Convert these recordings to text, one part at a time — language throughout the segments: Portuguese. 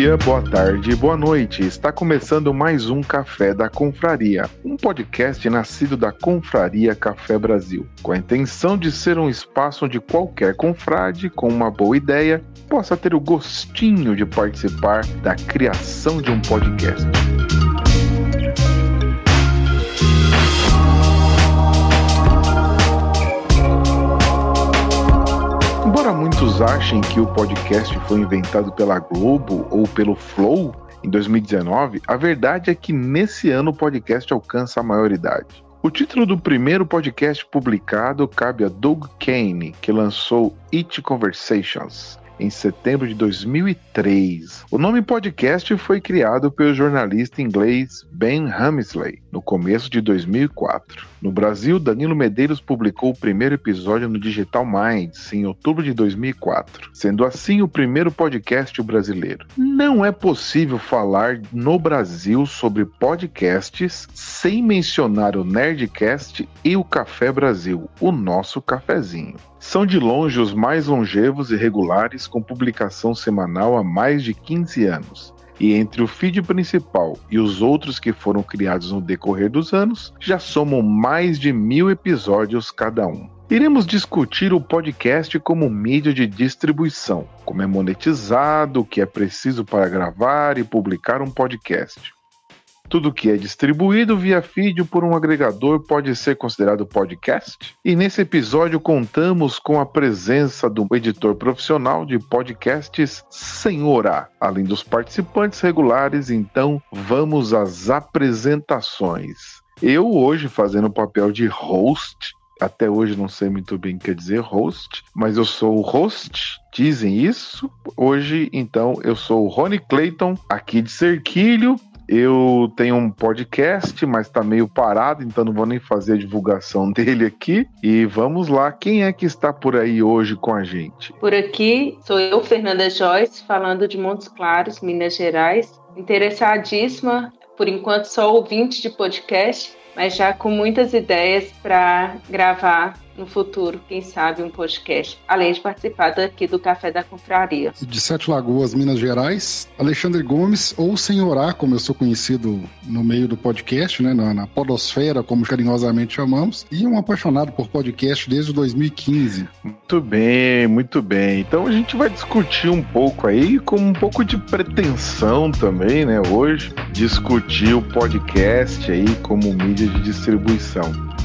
dia, boa tarde, boa noite. Está começando mais um Café da Confraria, um podcast nascido da Confraria Café Brasil, com a intenção de ser um espaço onde qualquer confrade com uma boa ideia possa ter o gostinho de participar da criação de um podcast. Embora muitos achem que o podcast foi inventado pela Globo ou pelo Flow em 2019, a verdade é que nesse ano o podcast alcança a maioridade. O título do primeiro podcast publicado cabe a Doug Kane, que lançou It Conversations, em setembro de 2003. O nome podcast foi criado pelo jornalista inglês Ben Hammersley no começo de 2004. No Brasil, Danilo Medeiros publicou o primeiro episódio no Digital Minds em outubro de 2004, sendo assim o primeiro podcast brasileiro. Não é possível falar no Brasil sobre podcasts sem mencionar o Nerdcast e o Café Brasil, o nosso cafezinho. São de longe os mais longevos e regulares, com publicação semanal há mais de 15 anos. E entre o feed principal e os outros que foram criados no decorrer dos anos, já somam mais de mil episódios cada um. Iremos discutir o podcast como mídia de distribuição, como é monetizado, o que é preciso para gravar e publicar um podcast. Tudo que é distribuído via feed por um agregador pode ser considerado podcast. E nesse episódio contamos com a presença do editor profissional de podcasts Senhora, além dos participantes regulares. Então, vamos às apresentações. Eu hoje fazendo o papel de host até hoje não sei muito bem o que quer dizer host, mas eu sou o host, dizem isso. Hoje, então, eu sou o Rony Clayton, aqui de Cerquilho, eu tenho um podcast, mas tá meio parado, então não vou nem fazer a divulgação dele aqui. E vamos lá, quem é que está por aí hoje com a gente? Por aqui sou eu, Fernanda Joyce, falando de Montes Claros, Minas Gerais. Interessadíssima, por enquanto só ouvinte de podcast, mas já com muitas ideias para gravar no futuro, quem sabe, um podcast, além de participar daqui do Café da Confraria. De Sete Lagoas, Minas Gerais, Alexandre Gomes, ou Senhorá, como eu sou conhecido no meio do podcast, né, na, na podosfera, como carinhosamente chamamos, e um apaixonado por podcast desde 2015. Muito bem, muito bem. Então a gente vai discutir um pouco aí, com um pouco de pretensão também, né, hoje, discutir o podcast aí como mídia de distribuição.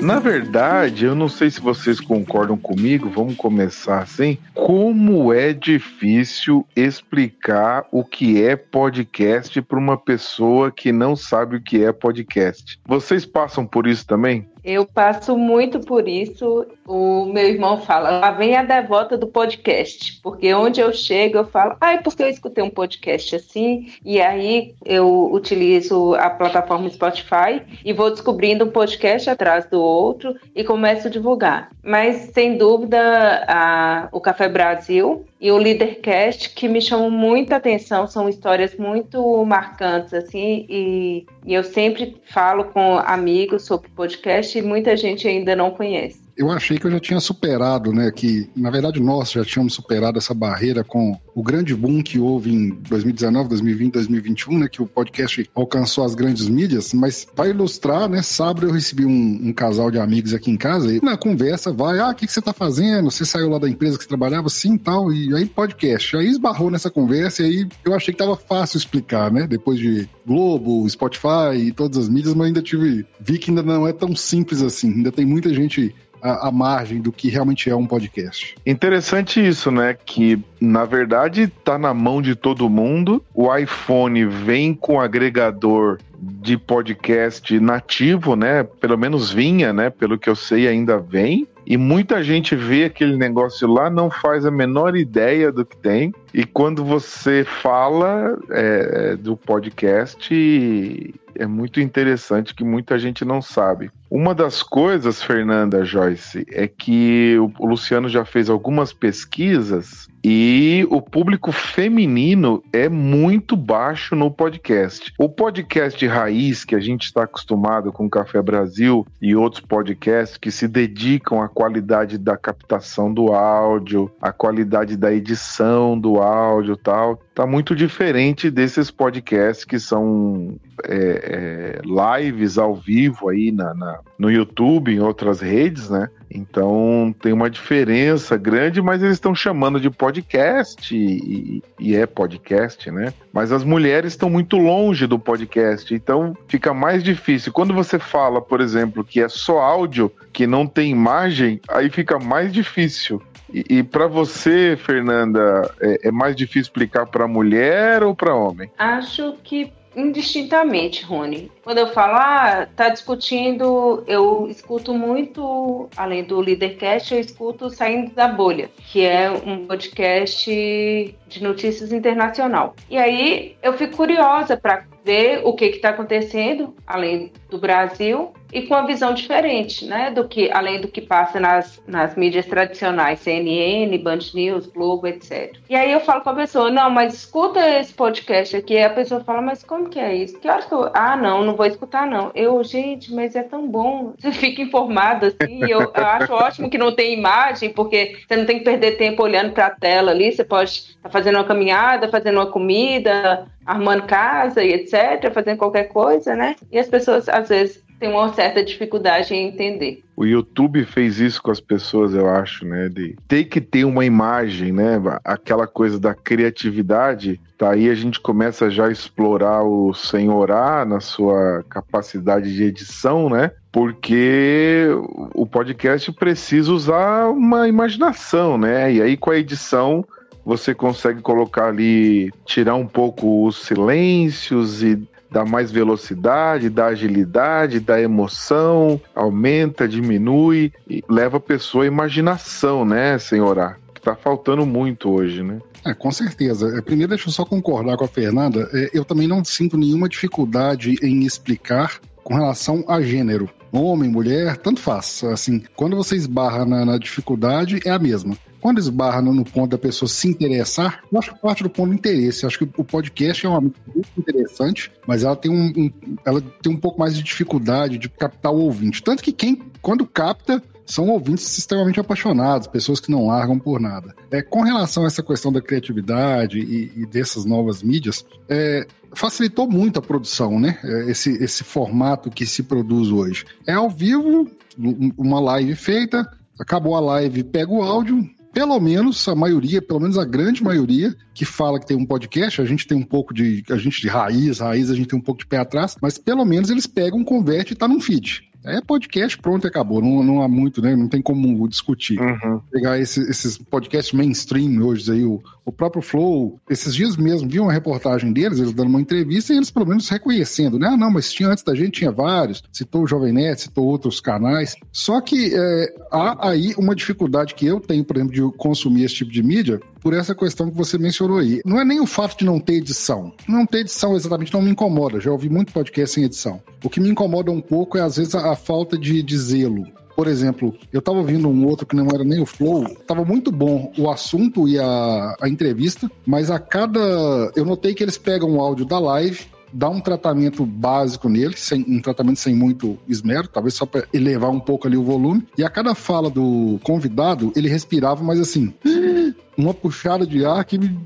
Na verdade, eu não sei se vocês concordam comigo, vamos começar assim. Como é difícil explicar o que é podcast para uma pessoa que não sabe o que é podcast. Vocês passam por isso também? Eu passo muito por isso. O meu irmão fala, lá vem a devota do podcast, porque onde eu chego eu falo, ai, ah, porque eu escutei um podcast assim, e aí eu utilizo a plataforma Spotify e vou descobrindo um podcast atrás do outro e começo a divulgar. Mas sem dúvida, a, o Café Brasil e o Leadercast que me chamam muita atenção, são histórias muito marcantes, assim, e, e eu sempre falo com amigos sobre podcast e muita gente ainda não conhece eu achei que eu já tinha superado, né? Que, na verdade, nós já tínhamos superado essa barreira com o grande boom que houve em 2019, 2020, 2021, né? Que o podcast alcançou as grandes mídias. Mas para ilustrar, né? Sábado eu recebi um, um, casal de amigos aqui em casa e na conversa vai, ah, o que, que você tá fazendo? Você saiu lá da empresa que você trabalhava? Sim, tal. E aí podcast. Aí esbarrou nessa conversa e aí eu achei que tava fácil explicar, né? Depois de Globo, Spotify e todas as mídias, mas ainda tive, vi que ainda não é tão simples assim. Ainda tem muita gente a, margem do que realmente é um podcast. Interessante isso, né? Que na verdade está na mão de todo mundo. O iPhone vem com agregador de podcast nativo, né? Pelo menos vinha, né? Pelo que eu sei, ainda vem. E muita gente vê aquele negócio lá, não faz a menor ideia do que tem. E quando você fala é, do podcast, é muito interessante que muita gente não sabe. Uma das coisas, Fernanda Joyce, é que o Luciano já fez algumas pesquisas E o público feminino é muito baixo no podcast. O podcast raiz, que a gente está acostumado com o Café Brasil e outros podcasts que se dedicam à qualidade da captação do áudio, à qualidade da edição do áudio tal, tá muito diferente desses podcasts que são é, é, lives ao vivo aí na, na, no YouTube, em outras redes, né? Então tem uma diferença grande, mas eles estão chamando de podcast e, e, é podcast, né? Mas as mulheres estão muito longe do podcast, então fica mais difícil. Quando você fala, por exemplo, que é só áudio, que não tem imagem, aí fica mais difícil. E, e para você, Fernanda, é, é mais difícil explicar para mulher ou para homem? Acho que indistintamente, Rony. Quando eu falo, ah, tá discutindo, eu escuto muito, além do Leadercast, eu escuto Saindo da Bolha, que é um podcast de notícias internacional. E aí eu fico curiosa para ver o que está acontecendo, além do Brasil, e com uma visão diferente, né, do que além do que passa nas, nas mídias tradicionais, CNN, Band News, Globo, etc. E aí eu falo com a pessoa, não, mas escuta esse podcast aqui. E a pessoa fala, mas como que é isso? Que hora que eu... Ah, não, não vou escutar não. Eu, gente, mas é tão bom. Você fica informado assim. Eu, eu acho ótimo que não tem imagem, porque você não tem que perder tempo olhando para a tela ali. Você pode estar tá fazendo uma caminhada, fazendo uma comida, arrumando casa e etc, fazendo qualquer coisa, né? E as pessoas às vezes tem uma certa dificuldade em entender. O YouTube fez isso com as pessoas, eu acho, né? De ter que ter uma imagem, né? Aquela coisa da criatividade. Tá aí a gente começa já a explorar o senhorar na sua capacidade de edição, né? Porque o podcast precisa usar uma imaginação, né? E aí com a edição você consegue colocar ali, tirar um pouco os silêncios e dá mais velocidade, dá agilidade, dá emoção, aumenta, diminui e leva a pessoa à imaginação, né, senhora? Que tá faltando muito hoje, né? É, com certeza. É, primeiro, deixa eu só concordar com a Fernanda. É, eu também não sinto nenhuma dificuldade em explicar com relação a gênero. Homem, mulher, tanto faz. Assim, quando você esbarra na, na dificuldade, é a mesma. Quando esbarra no, ponto da pessoa se interessar, eu acho que parte do ponto do interesse. Eu acho que o podcast é uma muito interessante, mas ela tem um, um, ela tem um pouco mais de dificuldade de captar o ouvinte. Tanto que quem, quando capta, são ouvintes extremamente apaixonados, pessoas que não largam por nada. É, com relação a essa questão da criatividade e, e dessas novas mídias, é, facilitou muito a produção, né? É, esse, esse formato que se produz hoje. É ao vivo, uma live feita, acabou a live, pega o áudio, pelo menos a maioria, pelo menos a grande maioria, que fala que tem um podcast, a gente tem um pouco de. A gente de raiz, raiz, a gente tem um pouco de pé atrás, mas pelo menos eles pegam, converte e tá num feed. É podcast, pronto, acabou. Não, não há muito, né? Não tem como discutir. Uhum. Pegar esse, esses podcasts mainstream hoje aí, o, o próprio Flow, esses dias mesmo, vi uma reportagem deles, eles dando uma entrevista e eles pelo menos reconhecendo, né? Ah, não, mas tinha antes da gente, tinha vários. Citou o Jovem Net, citou outros canais. Só que é, há aí uma dificuldade que eu tenho, por exemplo, de consumir esse tipo de mídia, por essa questão que você mencionou aí. Não é nem o fato de não ter edição. Não ter edição exatamente não me incomoda. Já ouvi muito podcast sem edição. O que me incomoda um pouco é, às vezes, a, a falta de, de zelo. Por exemplo, eu tava ouvindo um outro que não era nem o Flow, tava muito bom o assunto e a, a entrevista, mas a cada. Eu notei que eles pegam o áudio da live dá um tratamento básico nele, sem, um tratamento sem muito esmero, talvez só para elevar um pouco ali o volume. E a cada fala do convidado, ele respirava, mas assim, uma puxada de ar que me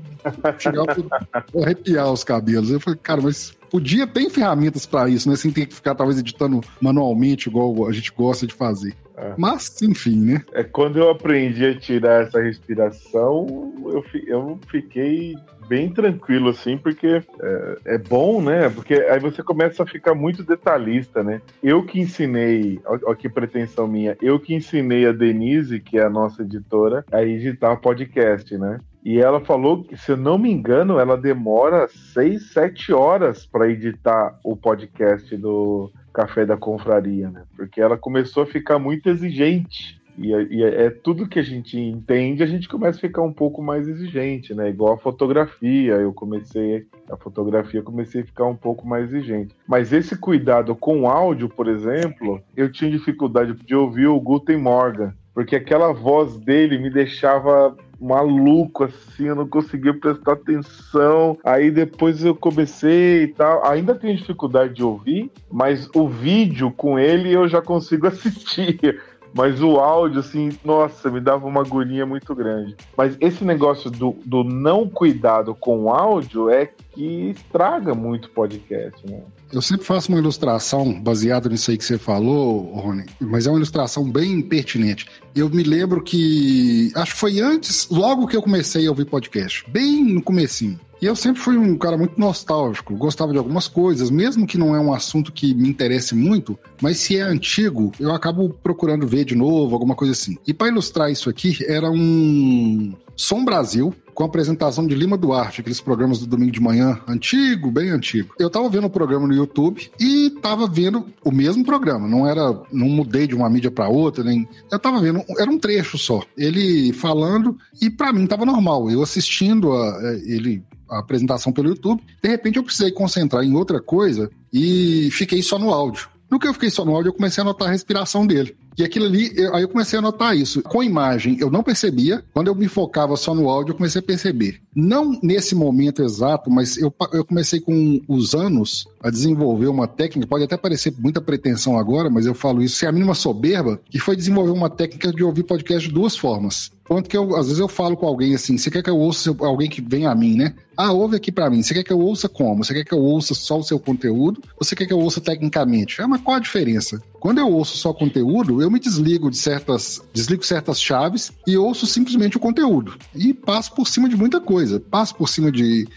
chegava a arrepiar os cabelos. Eu falei, cara, mas podia ter ferramentas para isso, né? Sem ter que ficar talvez editando manualmente, igual a gente gosta de fazer. É. Mas, enfim, né? É quando eu aprendi a tirar essa respiração, eu, eu fiquei bem tranquilo, assim, porque é, é, bom, né? Porque aí você começa a ficar muito detalhista, né? Eu que ensinei, olha que pretensão minha, eu que ensinei a Denise, que é a nossa editora, a editar podcast, né? E ela falou que, se eu não me engano, ela demora seis, sete horas para editar o podcast do Café da Confraria, né? Porque ela começou a ficar muito exigente. E, é, e é, é tudo que a gente entende, a gente começa a ficar um pouco mais exigente, né? Igual a fotografia, eu comecei a fotografia, comecei a ficar um pouco mais exigente. Mas esse cuidado com áudio, por exemplo, eu tinha dificuldade de ouvir o Guten Morgan porque aquela voz dele me deixava maluco, assim, eu não conseguia prestar atenção. Aí depois eu comecei e tal. Ainda tenho dificuldade de ouvir, mas o vídeo com ele eu já consigo assistir. Mas o áudio, assim, nossa, me dava uma agonia muito grande. Mas esse negócio do, do não cuidado com o áudio é que estraga muito o podcast, né? Eu sempre faço uma ilustração baseada nisso aí que você falou, Rony, mas é uma ilustração bem pertinente. Eu me lembro que, acho que foi antes, logo que eu comecei a ouvir podcast, bem no comecinho. E eu sempre fui um cara muito nostálgico, gostava de algumas coisas, mesmo que não é um assunto que me interesse muito, mas se é antigo, eu acabo procurando ver de novo, alguma coisa assim. E para ilustrar isso aqui, era um Som Brasil, com a apresentação de Lima Duarte, aqueles programas do domingo de manhã, antigo, bem antigo. Eu tava vendo o programa no YouTube e tava vendo o mesmo programa, não era, não mudei de uma mídia para outra, nem eu tava vendo, era um trecho só. Ele falando e para mim tava normal. Eu assistindo a, é, ele a apresentação pelo YouTube, de repente eu precisei concentrar em outra coisa e fiquei só no áudio. No que eu fiquei só no áudio, eu comecei a notar a respiração dele. E aquilo ali, eu, aí eu comecei a notar isso. Com imagem, eu não percebia. Quando eu me focava só no áudio, eu comecei a perceber. Não nesse momento exato, mas eu, eu comecei com os anos a desenvolver uma técnica. Pode até parecer muita pretensão agora, mas eu falo isso sem a mínima soberba, que foi desenvolver uma técnica de ouvir podcast de duas formas. Ponto que eu, às vezes eu falo com alguém assim, você quer que eu ouça alguém que vem a mim, né? Ah, ouve aqui para mim. Você quer que eu ouça como? Você quer que eu ouça só o seu conteúdo? Ou você quer que eu ouça tecnicamente? É, mas qual a diferença? Quando eu ouço só conteúdo, eu me desligo de certas, desligo certas chaves e ouço simplesmente o conteúdo. E passo por cima de muita coisa. Passo por cima de,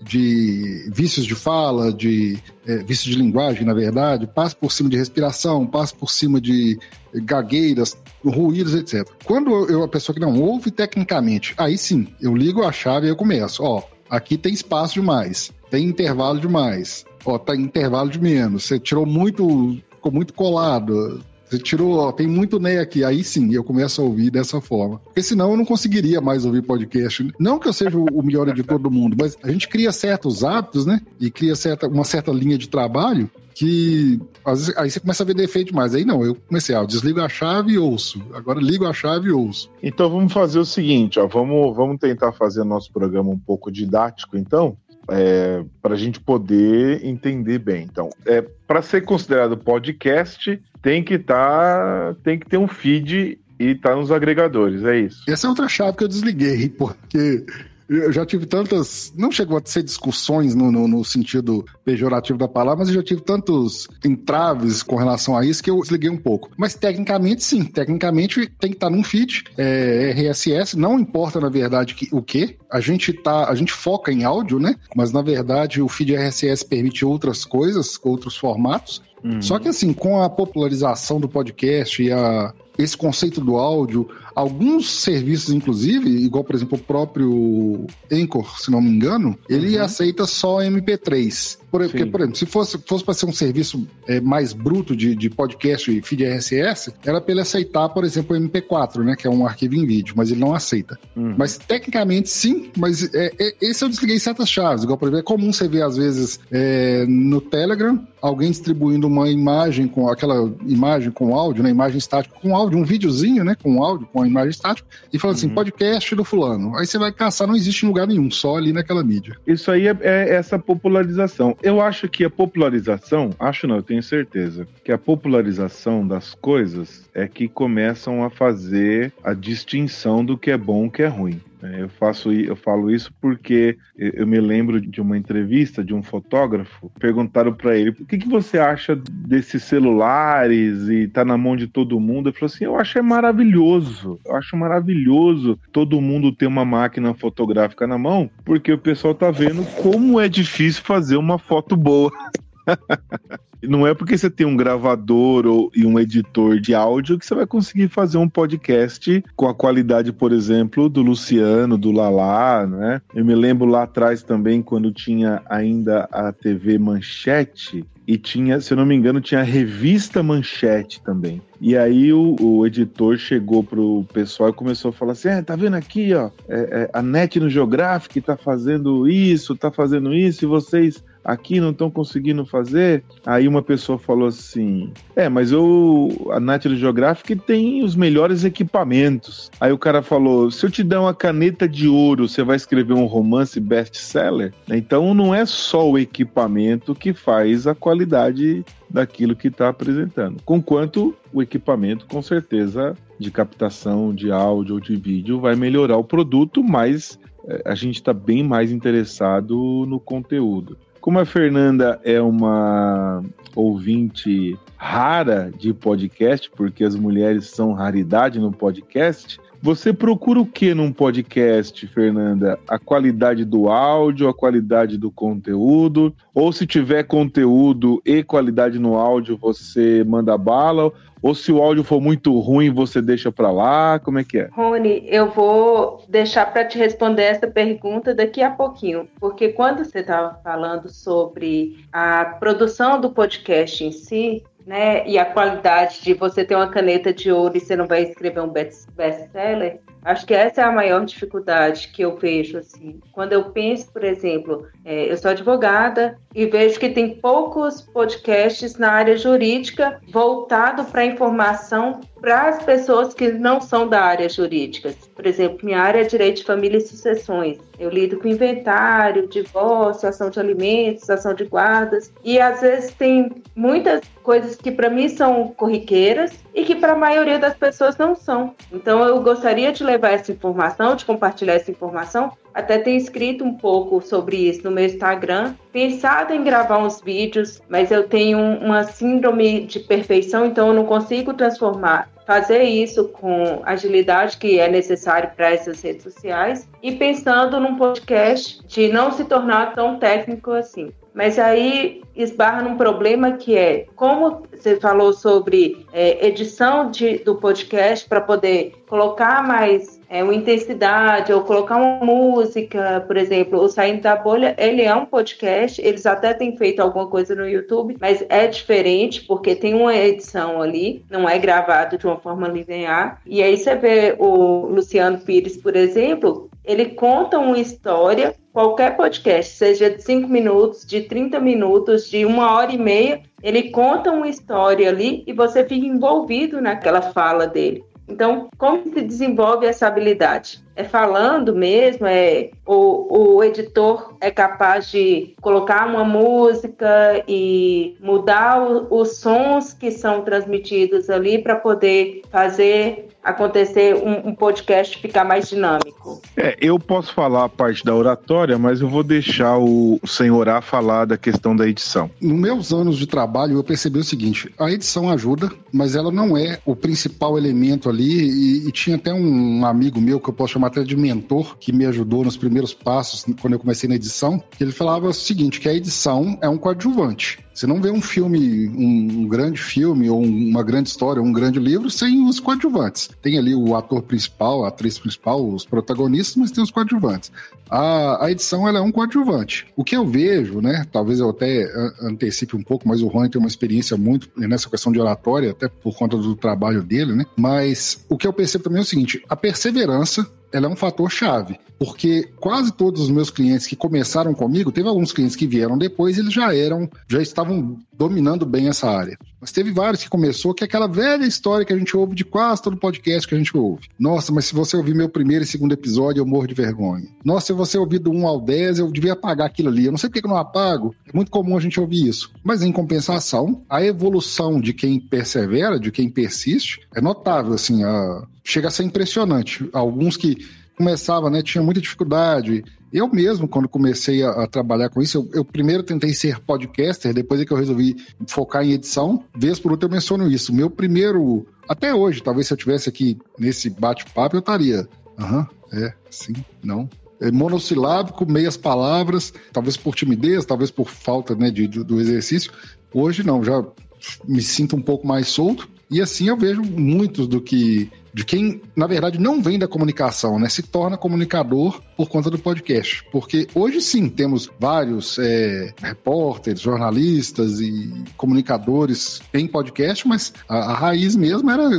de vícios de fala, de é, vícios de linguagem, na verdade, passo por cima de respiração, passo por cima de gagueiras, ruídos, etc. Quando eu, a pessoa que não ouve tecnicamente, aí sim, eu ligo a chave e eu começo. Ó, aqui tem espaço demais, tem intervalo demais, ó, tá intervalo de menos. Você tirou muito ficou muito colado. Você tirou, ó, tem muito Ney aqui. Aí sim, eu começo a ouvir dessa forma. Porque senão eu não conseguiria mais ouvir podcast. Não que eu seja o melhor editor do mundo, mas a gente cria certos hábitos, né? E cria certa, uma certa linha de trabalho que vezes, aí você começa a ver defeito demais. Aí não, eu comecei, ó, desligo a chave e ouço. Agora ligo a chave e ouço. Então vamos fazer o seguinte, ó, vamos, vamos tentar fazer nosso programa um pouco didático, então é, para a gente poder entender bem. Então, é, para ser considerado podcast, tem que tá, tem que ter um feed e tá nos agregadores, é isso. Essa é outra chave que eu desliguei, porque eu já tive tantas. Não chegou a ser discussões no, no, no, sentido pejorativo da palavra, mas eu já tive tantos entraves com relação a isso que eu desliguei um pouco. Mas tecnicamente, sim. Tecnicamente tem que estar num feed é, RSS. Não importa, na verdade, que, o que. A gente tá. A gente foca em áudio, né? Mas na verdade o feed RSS permite outras coisas, outros formatos. Uhum. Só que assim, com a popularização do podcast e a, esse conceito do áudio, alguns serviços, inclusive, igual, por exemplo, o próprio Anchor, se não me engano, ele uhum. aceita só MP3. Por, porque, por exemplo, se fosse, fosse para ser um serviço é, mais bruto de, de podcast e feed RSS, era para ele aceitar, por exemplo, o MP4, né? Que é um arquivo em vídeo, mas ele não aceita. Uhum. Mas tecnicamente sim, mas é, é, esse eu desliguei certas chaves. Igual, por exemplo, é comum você ver, às vezes, é, no Telegram, alguém distribuindo uma imagem com aquela imagem com áudio, né? Imagem estática com áudio, um videozinho, né? Com áudio, com a imagem estática, e falando assim, uhum. assim, podcast do fulano. Aí você vai caçar, não existe em lugar nenhum, só ali naquela mídia. Isso aí é, é essa popularização eu acho que a popularização, acho não, eu tenho certeza, que a popularização das coisas é que começam a fazer a distinção do que é bom e o que é ruim. É, eu faço, eu falo isso porque eu me lembro de uma entrevista de um fotógrafo. Perguntaram para ele: "O que, que você acha desses celulares e tá na mão de todo mundo?" Ele falou assim: "Eu acho é maravilhoso. Eu acho maravilhoso todo mundo ter uma máquina fotográfica na mão, porque o pessoal tá vendo como é difícil fazer uma foto boa." Não é porque você tem um gravador ou, e um editor de áudio que você vai conseguir fazer um podcast com a qualidade, por exemplo, do Luciano, do Lala, né? Eu me lembro lá atrás também, quando tinha ainda a TV Manchete, e tinha, se eu não me engano, tinha a revista Manchete também. E aí o, o, editor chegou pro pessoal e começou a falar assim: é, tá vendo aqui, ó, é, é, a NET no Geographic tá fazendo isso, tá fazendo isso, e vocês aqui não estão conseguindo fazer. Aí uma pessoa falou assim: É, mas eu, a National Geographic tem os melhores equipamentos. Aí o cara falou: Se eu te der uma caneta de ouro, você vai escrever um romance best-seller? Então não é só o equipamento que faz a qualidade daquilo que está apresentando. Conquanto o equipamento, com certeza, de captação de áudio ou de vídeo vai melhorar o produto, mas é, a gente está bem mais interessado no conteúdo. Como a Fernanda é uma ouvinte rara de podcast, porque as mulheres são raridade no podcast, você procura o que num podcast, Fernanda? A qualidade do áudio, a qualidade do conteúdo? Ou se tiver conteúdo e qualidade no áudio, você manda bala? Ou se o áudio for muito ruim, você deixa para lá? Como é que é? Rony, eu vou deixar para te responder essa pergunta daqui a pouquinho, porque quando você estava falando sobre a produção do podcast em si, né? E a qualidade de você ter uma caneta de ouro e você não vai escrever um best-seller, Acho que essa é a maior dificuldade que eu vejo, assim. Quando eu penso, por exemplo, é, eu sou advogada e vejo que tem poucos podcasts na área jurídica voltado para informação para as pessoas que não são da área jurídica. Por exemplo, minha área é direito de família e sucessões. Eu lido com inventário, divórcio, ação de alimentos, ação de guardas. E às vezes tem muitas coisas que para mim são corriqueiras e que para a maioria das pessoas não são. Então eu gostaria de levar essa informação, de compartilhar essa informação. Até tenho escrito um pouco sobre isso no meu Instagram, pensado em gravar uns vídeos, mas eu tenho uma síndrome de perfeição, então eu não consigo transformar fazer isso com agilidade que é necessário para essas redes sociais e pensando num podcast de não se tornar tão técnico assim. Mas aí esbarra num problema que é como você falou sobre é, edição de, do podcast para poder colocar mais é, uma intensidade ou colocar uma música, por exemplo, o Saindo da Bolha, ele é um podcast, eles até têm feito alguma coisa no YouTube, mas é diferente porque tem uma edição ali, não é gravado de uma forma linear. E aí você vê o Luciano Pires, por exemplo, ele conta uma história, qualquer podcast, seja de 5 minutos, de 30 minutos, de uma hora e meia, ele conta uma história ali e você fica envolvido naquela fala dele. Então, como se desenvolve essa habilidade? É falando mesmo? É o, o editor é capaz de colocar uma música e mudar o, os sons que são transmitidos ali para poder fazer acontecer um, um, podcast ficar mais dinâmico. É, eu posso falar a parte da oratória, mas eu vou deixar o senhor A falar da questão da edição. Nos meus anos de trabalho, eu percebi o seguinte: a edição ajuda, mas ela não é o principal elemento ali. E, e tinha até um amigo meu que eu posso chamar até de mentor, que me ajudou nos primeiros passos quando eu comecei na edição. Ele falava o seguinte: que a edição é um coadjuvante. Você não vê um filme, um, um grande filme, ou uma grande história, um grande livro, sem os coadjuvantes. Tem ali o ator principal, a atriz principal, os protagonistas, mas tem os coadjuvantes. A, a edição ela é um coadjuvante. O que eu vejo, né? Talvez eu até antecipe um pouco, mas o Rony tem uma experiência muito nessa questão de oratória, até por conta do trabalho dele, né? Mas o que eu percebo também é o seguinte: a perseverança ela é um fator chave, porque quase todos os meus clientes que começaram comigo, teve alguns clientes que vieram depois, eles já eram, já estavam dominando bem essa área. Mas teve vários que começou, que é aquela velha história que a gente ouve de quase todo podcast que a gente ouve. Nossa, mas se você ouvir meu primeiro e segundo episódio, eu morro de vergonha. Nossa, se você ouvir do 1 ao 10, eu devia apagar aquilo ali. Eu não sei porque que eu não apago. É muito comum a gente ouvir isso. Mas em compensação, a evolução de quem persevera, de quem persiste, é notável, assim, a... chega a ser impressionante. Alguns que começava, né, tinha muita dificuldade. Eu mesmo, quando comecei a, a trabalhar com isso, eu, eu, primeiro tentei ser podcaster, depois é que eu resolvi focar em edição. Vez por outra eu menciono isso. Meu primeiro, até hoje, talvez se eu tivesse aqui nesse bate-papo, eu estaria. Aham, uhum, é, sim, não. É monossilábico, meias palavras, talvez por timidez, talvez por falta né, de, do exercício. Hoje não, já me sinto um pouco mais solto. E assim eu vejo muitos do que de quem, na verdade, não vem da comunicação, né? Se torna comunicador por conta do podcast. Porque hoje sim temos vários é, repórteres, jornalistas e comunicadores em podcast, mas a, a raiz mesmo era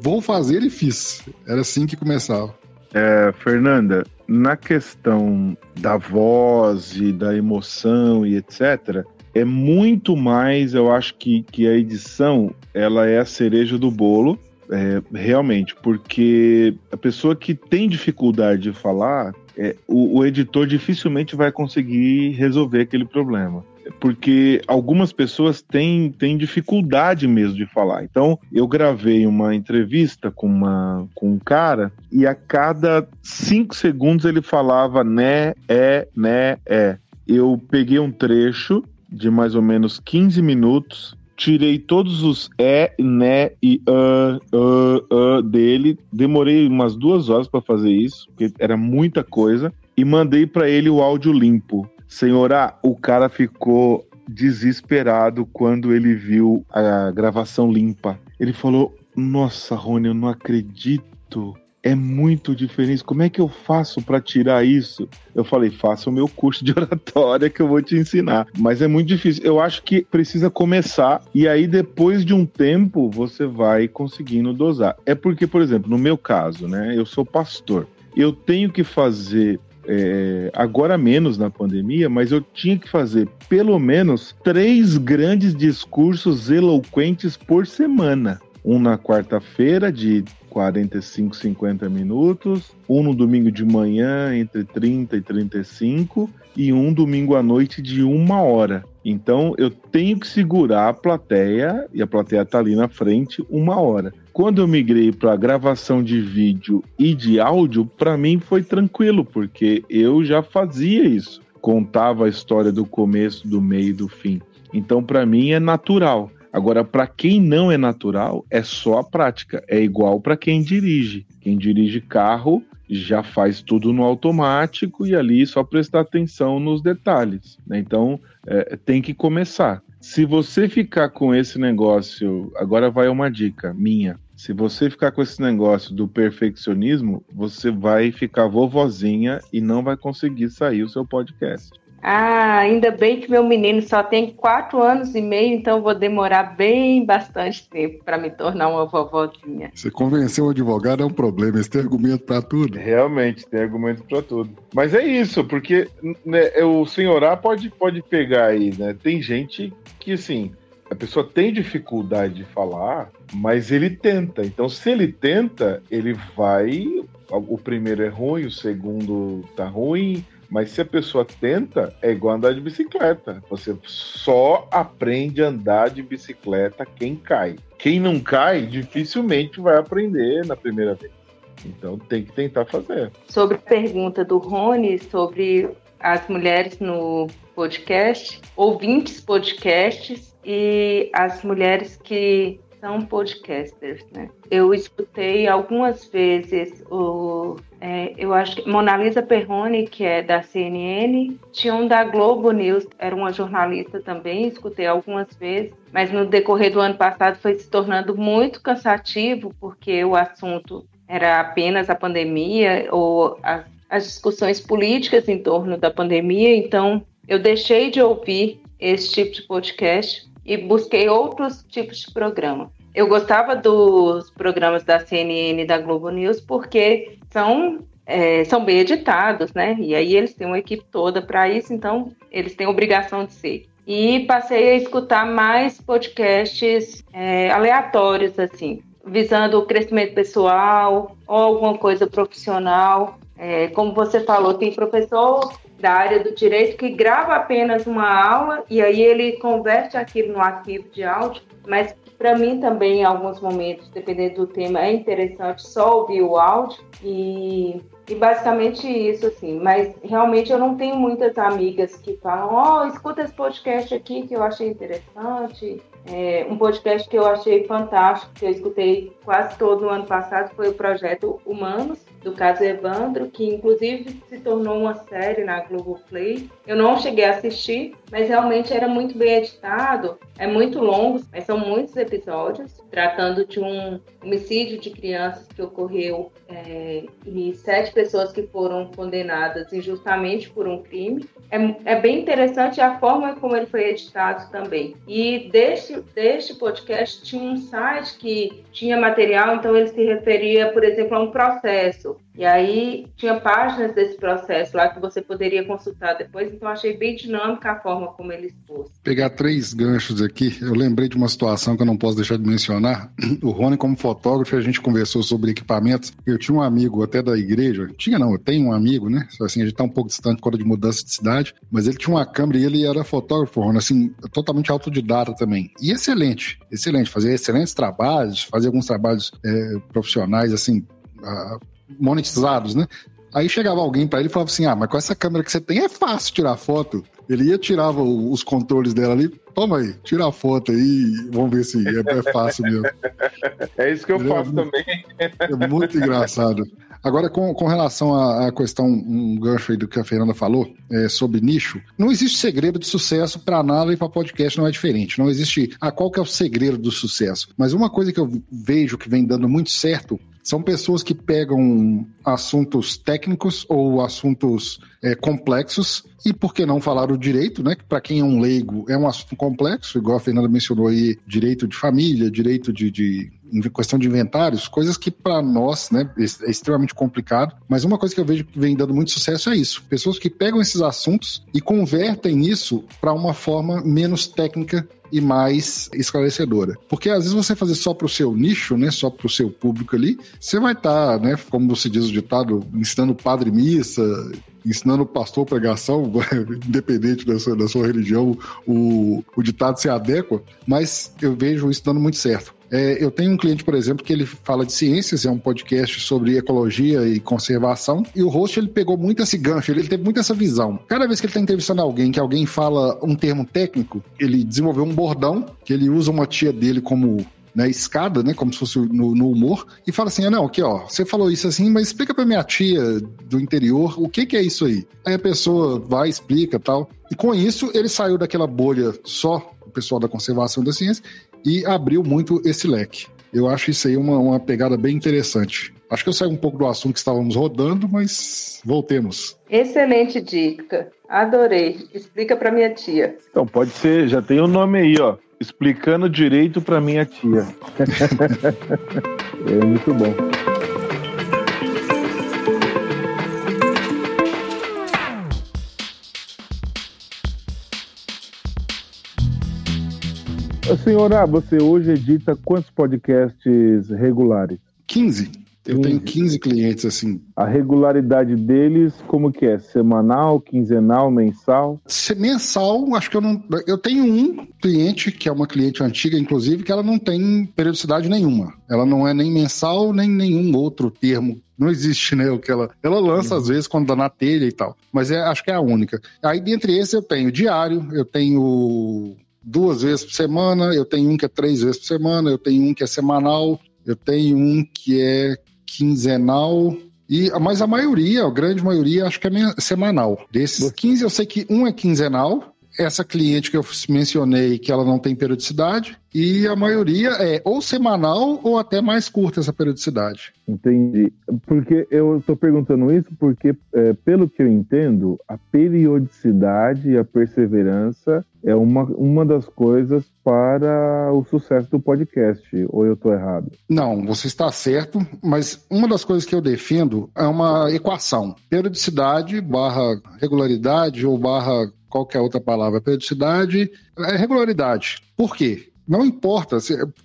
vou fazer e fiz. Era assim que começava. É, Fernanda, na questão da voz e da emoção e etc., é muito mais, eu acho que, que a edição ela é a cereja do bolo, é, realmente, porque a pessoa que tem dificuldade de falar, é, o, o editor dificilmente vai conseguir resolver aquele problema porque algumas pessoas têm, têm dificuldade mesmo de falar. Então, eu gravei uma entrevista com, uma, com um cara e a cada cinco segundos ele falava né, é, né, é. Eu peguei um trecho de mais ou menos 15 minutos tirei todos os é, né e uh, uh dele. Demorei umas duas horas para fazer isso, porque era muita coisa. E mandei para ele o áudio limpo. Senhora, o cara ficou desesperado quando ele viu a gravação limpa. Ele falou: Nossa, Rony, eu não acredito é muito diferente. Como é que eu faço para tirar isso? Eu falei, faça o meu curso de oratória que eu vou te ensinar. Mas é muito difícil. Eu acho que precisa começar e aí depois de um tempo você vai conseguindo dosar. É porque, por exemplo, no meu caso, né, eu sou pastor. Eu tenho que fazer é, agora menos na pandemia, mas eu tinha que fazer pelo menos três grandes discursos eloquentes por semana. Um na quarta-feira, de 45, 50 minutos, um no domingo de manhã, entre 30 e 35, e um domingo à noite de uma hora. Então eu tenho que segurar a plateia, e a plateia está ali na frente, uma hora. Quando eu migrei para gravação de vídeo e de áudio, para mim foi tranquilo, porque eu já fazia isso. Contava a história do começo, do meio e do fim. Então, para mim, é natural. Agora, para quem não é natural, é só a prática. É igual para quem dirige. Quem dirige carro já faz tudo no automático e ali só prestar atenção nos detalhes. Né? Então, é, tem que começar. Se você ficar com esse negócio, agora vai uma dica minha. Se você ficar com esse negócio do perfeccionismo, você vai ficar vovozinha e não vai conseguir sair o seu podcast. Ah, ainda bem que meu menino só tem quatro anos e meio, então vou demorar bem bastante tempo para me tornar uma vovozinha. Você convencer um advogado é um problema, esse tem argumento para tudo. Realmente, tem argumento para tudo. Mas é isso, porque né, o senhorá pode, pode pegar aí, né? Tem gente que, assim, a pessoa tem dificuldade de falar, mas ele tenta. Então, se ele tenta, ele vai. O primeiro é ruim, o segundo tá ruim, mas se a pessoa tenta, é igual andar de bicicleta. Você só aprende a andar de bicicleta quem cai. Quem não cai, dificilmente vai aprender na primeira vez. Então tem que tentar fazer. Sobre a pergunta do Rony sobre as mulheres no podcast, ouvintes podcasts e as mulheres que são podcasters, né? Eu escutei algumas vezes o, é, eu acho que Mona Lisa Perrone, que é da CNN, tinha um da Globo News, era uma jornalista também, escutei algumas vezes, mas no decorrer do ano passado foi se tornando muito cansativo, porque o assunto era apenas a pandemia ou as, as discussões políticas em torno da pandemia, então eu deixei de ouvir esse tipo de podcast e busquei outros tipos de programa. Eu gostava dos programas da CNN e da Globo News porque são, é, são bem editados, né? E aí eles têm uma equipe toda para isso, então eles têm obrigação de ser. E passei a escutar mais podcasts é, aleatórios, assim, visando o crescimento pessoal ou alguma coisa profissional. É, como você falou, tem professor da área do direito que grava apenas uma aula e aí ele converte aquilo no arquivo de áudio, mas para mim também, em alguns momentos, dependendo do tema, é interessante só ouvir o áudio e, e basicamente isso, assim. Mas realmente eu não tenho muitas amigas que falam, ó, oh, escuta esse podcast aqui que eu achei interessante. É, um podcast que eu achei fantástico, que eu escutei quase todo o ano passado, foi o projeto Humanos, do caso Evandro, que inclusive se tornou uma série na Globoplay. Eu não cheguei a assistir, mas realmente era muito bem editado, é muito longo, mas são muitos episódios, tratando de um homicídio de crianças que ocorreu é, e sete pessoas que foram condenadas injustamente por um crime. É, é bem interessante a forma como ele foi editado também. E deste, deste podcast tinha um site que tinha material, então ele se referia, por exemplo, a um processo E aí tinha páginas desse processo lá que você poderia consultar depois, então achei bem dinâmica a forma como ele expôs. Pegar três ganchos aqui, eu lembrei de uma situação que eu não posso deixar de mencionar. O Rony, como fotógrafo, a gente conversou sobre equipamentos. Eu tinha um amigo até da igreja, tinha não, eu tenho um amigo, né? Assim, a gente tá um pouco distante quando de mudança de cidade, mas ele tinha uma câmera e ele era fotógrafo, Rony, assim, totalmente autodidata também. E excelente, excelente, fazia excelentes trabalhos, fazia alguns trabalhos é, profissionais, assim, monetizados, né? Aí chegava alguém para ele e falava assim: Ah, mas com essa câmera que você tem é fácil tirar foto. Ele ia, tirava os controles dela ali, toma aí, tira a foto aí, vamos ver se é, é fácil mesmo. É isso que eu Ele faço é, também. É muito engraçado. Agora, com, com relação à, à, questão, um gancho aí do que a Fernanda falou, é, sobre nicho, não existe segredo de sucesso para nada e para podcast não é diferente. Não existe, ah, qual que é o segredo do sucesso? Mas uma coisa que eu vejo que vem dando muito certo são pessoas que pegam assuntos técnicos ou assuntos é, complexos e por que não falar o direito, né? Que para quem é um leigo é um assunto complexo, igual a Fernanda mencionou aí, direito de família, direito de, de questão de inventários, coisas que para nós, né, é extremamente complicado. Mas uma coisa que eu vejo que vem dando muito sucesso é isso: pessoas que pegam esses assuntos e convertem isso para uma forma menos técnica e mais esclarecedora. Porque às vezes você fazer só para o seu nicho, né, só para o seu público ali, você vai estar, tá, né, como se diz o ditado, ensinando padre missa, ensinando o pastor pregação, independente da sua, da sua religião, o, o ditado se adequa, mas eu vejo isso dando muito certo. É, eu tenho um cliente, por exemplo, que ele fala de ciências, é um podcast sobre ecologia e conservação, e o host ele pegou muito esse gancho, ele, ele teve muito essa visão. Cada vez que ele está entrevistando alguém, que alguém fala um termo técnico, ele desenvolveu um bordão, que ele usa uma tia dele como né, escada, né, como se fosse no, no, humor, e fala assim: ah, não, aqui ó, você falou isso assim, mas explica pra minha tia do interior o que que é isso aí. Aí a pessoa vai, explica tal. E com isso, ele saiu daquela bolha só o pessoal da conservação da ciência e abriu muito esse leque. Eu acho isso aí uma, uma pegada bem interessante. Acho que eu saí um pouco do assunto que estávamos rodando, mas voltemos. Excelente dica. Adorei. Explica para minha tia. Então, pode ser, já tem o um nome aí, ó. Explicando direito para minha tia. é muito bom. Senhora, você hoje edita quantos podcasts regulares? 15. Eu 15. tenho 15 clientes assim. A regularidade deles, como que é? Semanal, quinzenal, mensal? Mensal, acho que eu não. Eu tenho um cliente, que é uma cliente antiga, inclusive, que ela não tem periodicidade nenhuma. Ela não é nem mensal, nem nenhum outro termo não existe, né? O que ela, ela lança às vezes quando dá na telha e tal, mas é, acho que é a única. Aí dentre esses eu tenho diário, eu tenho duas vezes por semana, eu tenho um que é três vezes por semana, eu tenho um que é semanal, eu tenho um que é quinzenal. E, mas a maioria, a grande maioria, acho que é semanal. Desses 15, eu sei que um é quinzenal. Essa cliente que eu mencionei, que ela não tem periodicidade, e a maioria é ou semanal ou até mais curta essa periodicidade. Entendi. Porque eu estou perguntando isso porque, é, pelo que eu entendo, a periodicidade e a perseverança é uma, uma das coisas para o sucesso do podcast. Ou eu estou errado? Não, você está certo, mas uma das coisas que eu defendo é uma equação. Periodicidade barra regularidade ou barra qualquer outra palavra. Periodicidade é regularidade. Por quê? Não importa,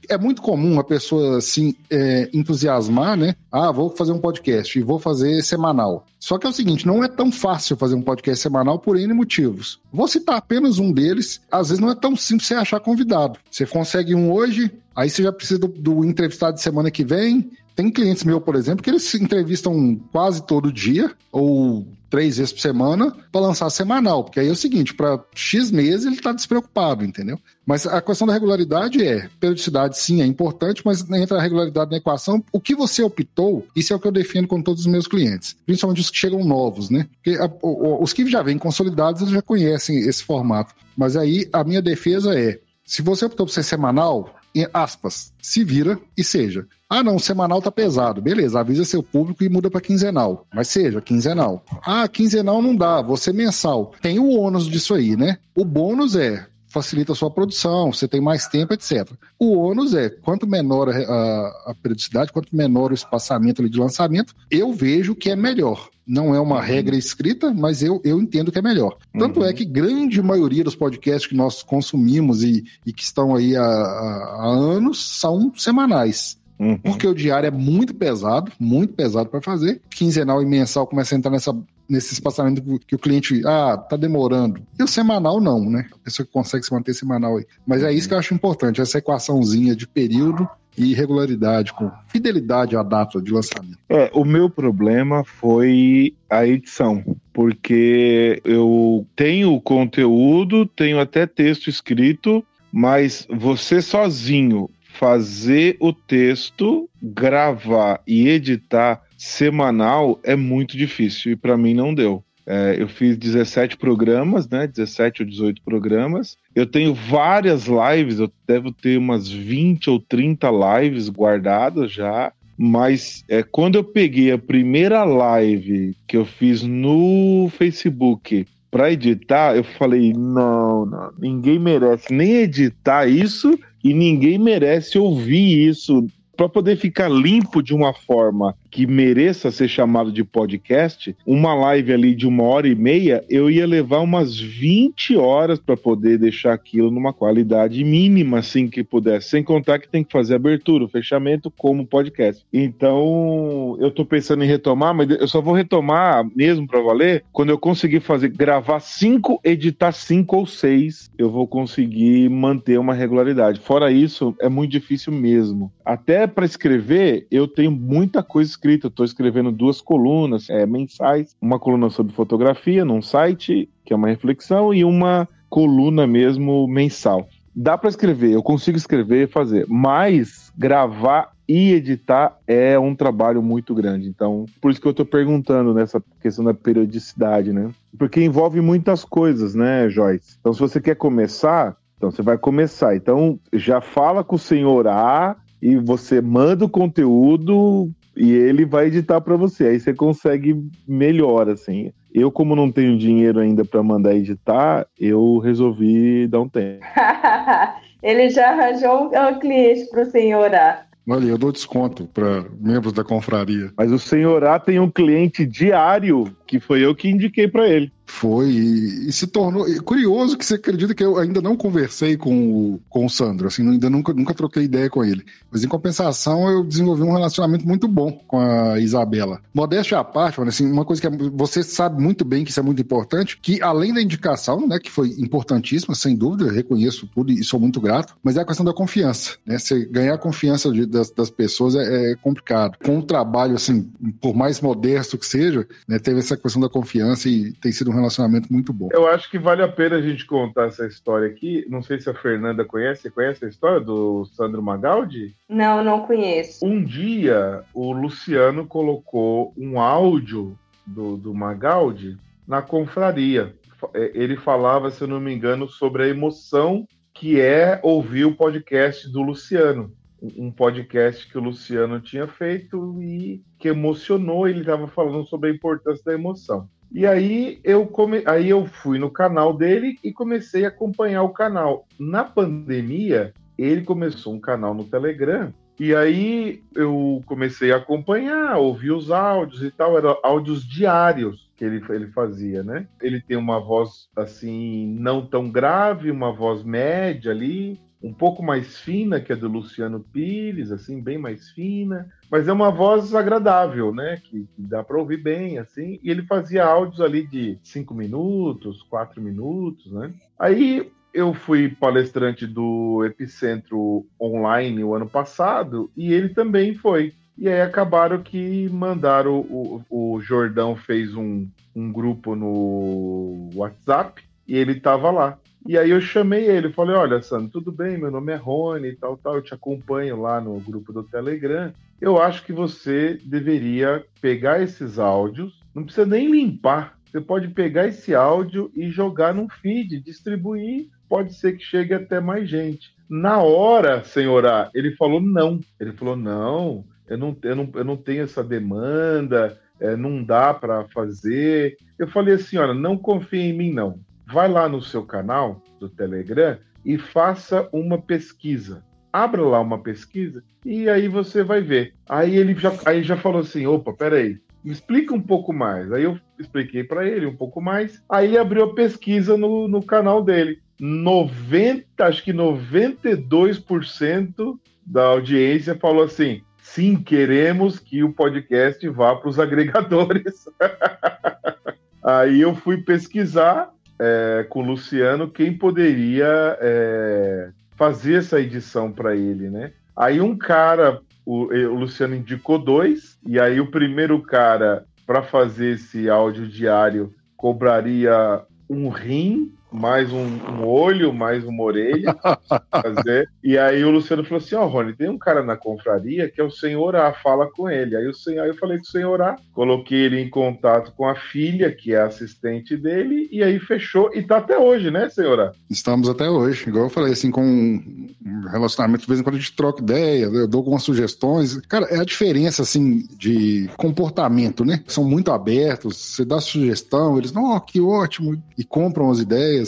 é muito comum a pessoa assim é, entusiasmar, né? Ah, vou fazer um podcast e vou fazer semanal. Só que é o seguinte, não é tão fácil fazer um podcast semanal por N motivos. Vou citar apenas um deles, às vezes não é tão simples você achar convidado. Você consegue um hoje, aí você já precisa do, do entrevistado de semana que vem, tem clientes meus, por exemplo, que eles entrevistam quase todo dia, ou três vezes por semana para lançar semanal, porque aí é o seguinte, para X meses ele está despreocupado, entendeu? Mas a questão da regularidade é, periodicidade sim é importante, mas entra a regularidade na equação, o que você optou, isso é o que eu defendo com todos os meus clientes, principalmente os que chegam novos, né? Porque a, o, os que já vêm consolidados, eles já conhecem esse formato. Mas aí a minha defesa é, se você optou por ser semanal, aspas, se vira e seja. Ah, não, semanal tá pesado. Beleza, avisa seu público e muda para quinzenal. Mas seja quinzenal. Ah, quinzenal não dá, você mensal. Tem o ônus disso aí, né? O bônus é facilita a sua produção, você tem mais tempo, etc. O ônus é, quanto menor a, a, periodicidade, quanto menor o espaçamento de lançamento, eu vejo que é melhor. Não é uma uhum. regra escrita, mas eu, eu entendo que é melhor. Tanto uhum. é que grande maioria dos podcasts que nós consumimos e, e que estão aí há, há anos são semanais. Uhum. Porque o diário é muito pesado, muito pesado para fazer. Quinzenal e mensal começa a entrar nessa, nesse espaçamento que o cliente, ah, tá demorando. E o semanal não, né? A pessoa que consegue se manter semanal aí. Mas é isso que eu acho importante, essa equaçãozinha de período e regularidade, com fidelidade à data de lançamento. É, o meu problema foi a edição, porque eu tenho conteúdo, tenho até texto escrito, mas você sozinho fazer o texto, gravar e editar semanal é muito difícil e para mim não deu. É, eu fiz 17 programas, né? 17 ou 18 programas. Eu tenho várias lives, eu devo ter umas 20 ou 30 lives guardadas já. Mas é, quando eu peguei a primeira live que eu fiz no Facebook para editar, eu falei: não, não, ninguém merece nem editar isso e ninguém merece ouvir isso para poder ficar limpo de uma forma que mereça ser chamado de podcast, uma live ali de uma hora e meia, eu ia levar umas 20 horas para poder deixar aquilo numa qualidade mínima, assim que pudesse. Sem contar que tem que fazer abertura, fechamento como podcast. Então, eu tô pensando em retomar, mas eu só vou retomar mesmo para valer quando eu conseguir fazer, gravar cinco, editar cinco ou seis, eu vou conseguir manter uma regularidade. Fora isso, é muito difícil mesmo. Até para escrever, eu tenho muita coisa escrita. Estou escrevendo duas colunas é, mensais, uma coluna sobre fotografia num site, que é uma reflexão, e uma coluna mesmo mensal. Dá para escrever, eu consigo escrever e fazer, mas gravar e editar é um trabalho muito grande. Então, por isso que eu estou perguntando nessa questão da periodicidade, né? Porque envolve muitas coisas, né, Joyce? Então, se você quer começar, então você vai começar. Então, já fala com o senhor A e você manda o conteúdo e ele vai editar para você. Aí você consegue melhor, assim. Eu, como não tenho dinheiro ainda para mandar editar, eu resolvi dar um tempo. ele já arranjou um cliente para o senhorar. Olha, eu dou desconto para membros da confraria. Mas o senhorá tem um cliente diário que foi eu que indiquei para ele. Foi, e, e, se tornou. E curioso que você acredita que eu ainda não conversei com o, com o Sandro, assim, ainda nunca, nunca troquei ideia com ele. Mas em compensação, eu desenvolvi um relacionamento muito bom com a Isabela. Modéstia à parte, mano, assim, uma coisa que é, você sabe muito bem que isso é muito importante, que além da indicação, né, que foi importantíssima, sem dúvida, reconheço tudo e sou muito grato, mas é a questão da confiança, né? Você ganhar a confiança de, das, das pessoas é, é, complicado. Com o trabalho, assim, por mais modesto que seja, né, teve essa questão da confiança e tem sido um relacionamento muito bom. Eu acho que vale a pena a gente contar essa história aqui. Não sei se a Fernanda conhece. Você conhece a história do Sandro Magaldi? Não, não conheço. Um dia, o Luciano colocou um áudio do, do Magaldi na confraria. É, ele falava, se eu não me engano, sobre a emoção que é ouvir o podcast do Luciano um podcast que o Luciano tinha feito e que emocionou. Ele estava falando sobre a importância da emoção. E aí eu, come... aí eu fui no canal dele e comecei a acompanhar o canal. Na pandemia, ele começou um canal no Telegram. E aí eu comecei a acompanhar, ouvir os áudios e tal, eram áudios diários que ele, ele fazia, né? Ele tem uma voz assim, não tão grave, uma voz média ali, um pouco mais fina que a do Luciano Pires, assim, bem mais fina, mas é uma voz agradável, né? Que, que dá para ouvir bem, assim. E ele fazia áudios ali de cinco minutos, quatro minutos, né? Aí eu fui palestrante do Epicentro Online o ano passado e ele também foi. E aí acabaram que mandaram, o, o Jordão fez um, um grupo no WhatsApp e ele estava lá. E aí eu chamei ele, falei, olha, Sandro, tudo bem, meu nome é Rony e tal, tal, eu te acompanho lá no grupo do Telegram. Eu acho que você deveria pegar esses áudios, não precisa nem limpar, você pode pegar esse áudio e jogar num feed, distribuir, pode ser que chegue até mais gente. Na hora, senhora, ele falou não. Ele falou, não, eu não, eu não, eu não tenho essa demanda, é, não dá para fazer. Eu falei assim, olha, não confia em mim, não vai lá no seu canal do Telegram e faça uma pesquisa. Abra lá uma pesquisa e aí você vai ver. Aí ele já, aí já falou assim: opa, peraí, me explica um pouco mais. Aí eu expliquei para ele um pouco mais. Aí ele abriu a pesquisa no, no canal dele. 90, acho que 92% da audiência falou assim: sim, queremos que o podcast vá para os agregadores. Aí eu fui pesquisar é, com o Luciano quem poderia é, fazer essa edição para ele, né? Aí um cara, o, o, Luciano indicou dois, e aí o primeiro cara para fazer esse áudio diário cobraria um rim mais um, um, olho, mais uma orelha. fazer. E aí o Luciano falou assim: Ó, oh, Rony, tem um cara na confraria que é o senhor A, fala com ele. Aí, o senhor, aí eu falei com o senhor A, coloquei ele em contato com a filha, que é assistente dele, e aí fechou. E tá até hoje, né, senhor A? Estamos até hoje. Igual eu falei, assim, com um relacionamento, de vez em quando a gente troca ideia, eu dou algumas sugestões. Cara, é a diferença, assim, de comportamento, né? São muito abertos, você dá sugestão, eles, não, oh, que ótimo, e compram as ideias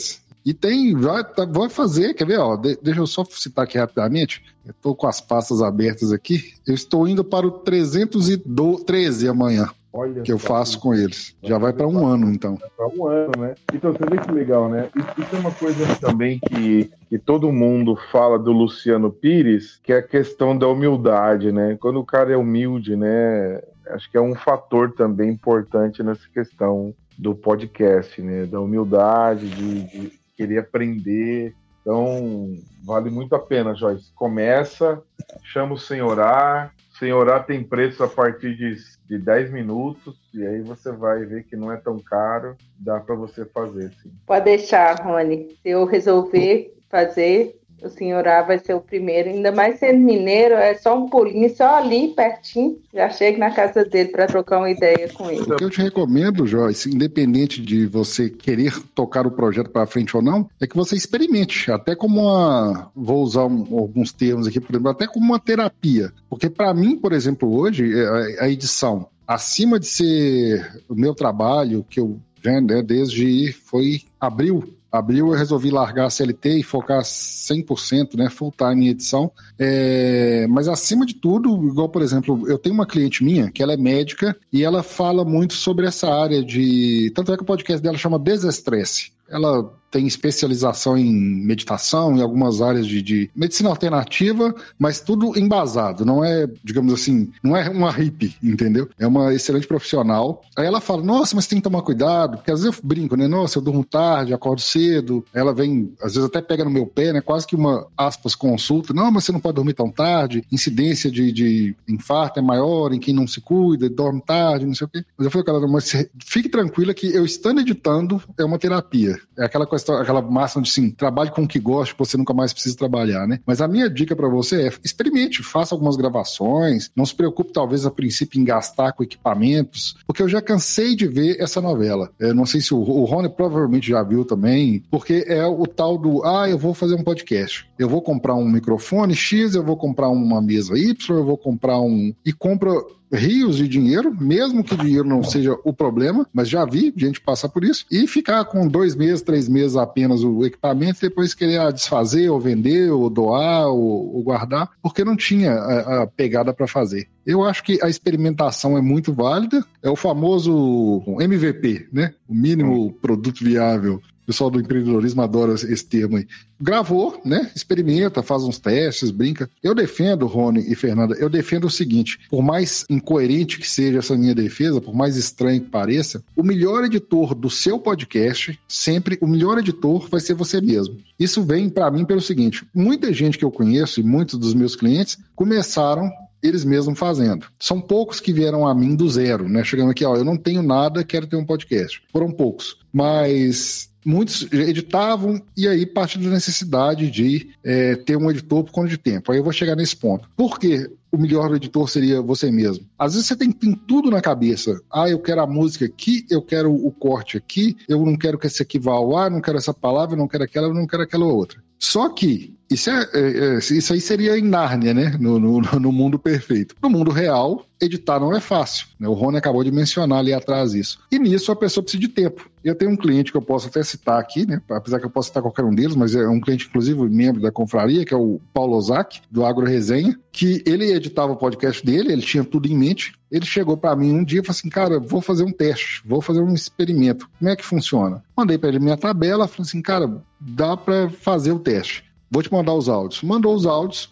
e tem, vai, tá, vai fazer, quer ver? Ó, de, deixa eu só citar aqui rapidamente. Eu estou com as pastas abertas aqui. Eu estou indo para o 313 amanhã. Olha que eu faço com eles. Já vai para um ano, então. Para um ano, né? Então, você vê que legal, né? Isso, isso, é uma coisa também que, que todo mundo fala do Luciano Pires, que é a questão da humildade, né? Quando o cara é humilde, né? Acho que é um fator também importante nessa questão do podcast, né? Da humildade, de, de querer aprender. Então, vale muito a pena, Joyce. Começa, chama o senhorar. Senhorar tem preço a partir de, de 10 minutos, e aí você vai ver que não é tão caro, dá para você fazer, sim. Pode deixar, Rony. Se eu resolver fazer, o senhor A vai ser o primeiro, ainda mais sendo mineiro, é só um pulinho, só ali pertinho, já chego na casa dele para trocar uma ideia com ele. O que eu te recomendo, Joyce, independente de você querer tocar o projeto para frente ou não, é que você experimente, até como uma, vou usar um, alguns termos aqui, por exemplo, até como uma terapia, porque para mim, por exemplo, hoje é, a edição, acima de ser o meu trabalho que eu já né, desde foi abril abril eu resolvi largar a CLT e focar 100%, né, full time em edição. É, mas acima de tudo, igual por exemplo, eu tenho uma cliente minha que ela é médica e ela fala muito sobre essa área de, tanto é que o podcast dela chama Desestresse. Ela tem especialização em meditação, em algumas áreas de, de, medicina alternativa, mas tudo embasado, não é, digamos assim, não é uma hippie, entendeu? É uma excelente profissional. Aí ela fala, nossa, mas tem que tomar cuidado, porque às vezes eu brinco, né? Nossa, eu durmo tarde, acordo cedo. Ela vem, às vezes até pega no meu pé, né? Quase que uma, aspas, consulta. Não, mas você não pode dormir tão tarde, incidência de, de infarto é maior em quem não se cuida, dorme tarde, não sei o quê. Mas eu falei, cara, mas fique tranquila que eu estando editando é uma terapia. É aquela coisa aquela máxima de sim, trabalhe com o que gosta, você nunca mais precisa trabalhar, né? Mas a minha dica para você é experimente, faça algumas gravações, não se preocupe talvez a princípio em gastar com equipamentos, porque eu já cansei de ver essa novela. Eu não sei se o, o Rony provavelmente já viu também, porque é o tal do, ah, eu vou fazer um podcast. Eu vou comprar um microfone X, eu vou comprar uma mesa Y, eu vou comprar um. E compra rios de dinheiro, mesmo que o dinheiro não seja o problema, mas já vi gente passar por isso, e ficar com dois meses, três meses apenas o equipamento, depois querer desfazer, ou vender, ou doar, ou, ou guardar, porque não tinha a, a pegada para fazer. Eu acho que a experimentação é muito válida, é o famoso MVP, né? O mínimo produto viável pessoal do empreendedorismo adora esse termo aí. Gravou, né? Experimenta, faz uns testes, brinca. Eu defendo, Rony e Fernanda, eu defendo o seguinte: por mais incoerente que seja essa minha defesa, por mais estranho que pareça, o melhor editor do seu podcast, sempre o melhor editor vai ser você mesmo. Isso vem para mim pelo seguinte: muita gente que eu conheço e muitos dos meus clientes começaram eles mesmos fazendo. São poucos que vieram a mim do zero, né? Chegando aqui, ó, eu não tenho nada, quero ter um podcast. Foram poucos. Mas muitos editavam e aí parte da necessidade de é, ter um editor por conta de tempo. Aí eu vou chegar nesse ponto. Por que o melhor editor seria você mesmo? Às vezes você tem, tem tudo na cabeça. Ah, eu quero a música aqui, eu quero o corte aqui, eu não quero que esse aqui vá ao ar, não quero essa palavra, não quero aquela, não quero aquela outra. Só que isso, é, é, é, isso aí seria em Nárnia, né? No, no, no, mundo perfeito. No mundo real, editar não é fácil. Né? O Rony acabou de mencionar ali atrás isso. E nisso a pessoa precisa de tempo. Eu tenho um cliente que eu posso até citar aqui, né? Apesar que eu posso citar qualquer um deles, mas é um cliente, inclusive, membro da confraria, que é o Paulo Ozaki, do Agro Resenha, que ele editava o podcast dele, ele tinha tudo em mente. Ele chegou para mim um dia e falou assim: Cara, vou fazer um teste, vou fazer um experimento. Como é que funciona? Mandei para ele minha tabela, falei assim: Cara, dá para fazer o teste. Vou te mandar os áudios. Mandou os áudios.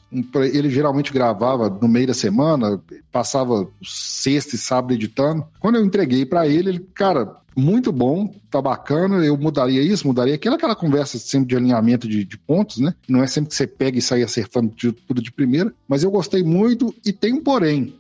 Ele geralmente gravava no meio da semana, passava sexta e sábado editando. Quando eu entreguei para ele, ele, cara, muito bom, tá bacana, eu mudaria isso, mudaria aquilo, aquela conversa sempre de alinhamento de, de pontos, né? Não é sempre que você pega e sai acertando tudo de primeira, mas eu gostei muito e tem um porém.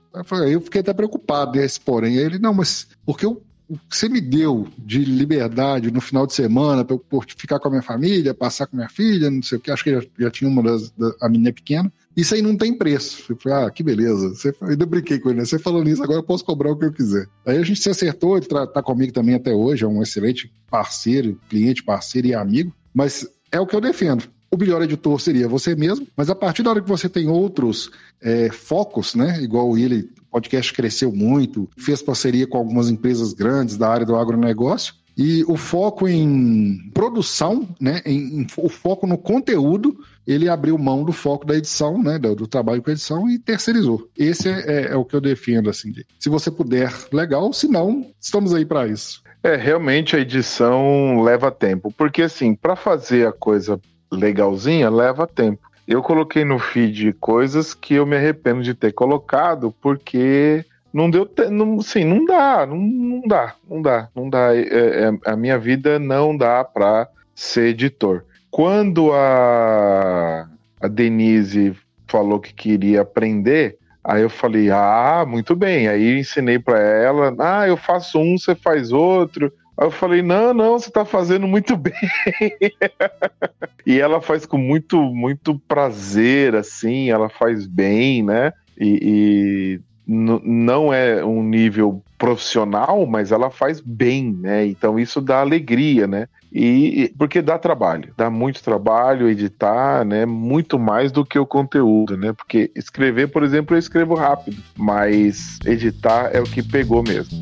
Eu fiquei até preocupado nesse porém. Aí ele, não, mas porque eu o que você me deu de liberdade no final de semana para eu ficar com a minha família, passar com minha filha, não sei o que, acho que já, já tinha uma das, da, a menina pequena, isso aí não tem preço. Eu falei, ah, que beleza. Você, eu ainda brinquei com ele, né? Você falou nisso, agora eu posso cobrar o que eu quiser. Aí a gente se acertou, ele tá, tá comigo também até hoje, é um excelente parceiro, cliente, parceiro e amigo, mas é o que eu defendo. O melhor editor seria você mesmo, mas a partir da hora que você tem outros é, focos, né? Igual ele podcast cresceu muito, fez parceria com algumas empresas grandes da área do agronegócio. E o foco em produção, né, em, em, o foco no conteúdo, ele abriu mão do foco da edição, né, do, do trabalho com edição e terceirizou. Esse é, é, é, o que eu defendo, assim. Se você puder, legal. Se não, estamos aí para isso. É, realmente a edição leva tempo, porque assim, para fazer a coisa legalzinha, leva tempo. Eu coloquei no feed coisas que eu me arrependo de ter colocado, porque não deu não, sim, não dá, não, não dá, não dá, não dá. É, é, a minha vida não dá para ser editor. Quando a, a Denise falou que queria aprender, aí eu falei, ah, muito bem. Aí ensinei para ela, ah, eu faço um, você faz outro. Aí eu falei, não, não, você tá fazendo muito bem. e ela faz com muito, muito prazer, assim, ela faz bem, né? E, e não é um nível profissional, mas ela faz bem, né? Então isso dá alegria, né? E porque dá trabalho, dá muito trabalho editar, né? Muito mais do que o conteúdo, né? Porque escrever, por exemplo, eu escrevo rápido, mas editar é o que pegou mesmo.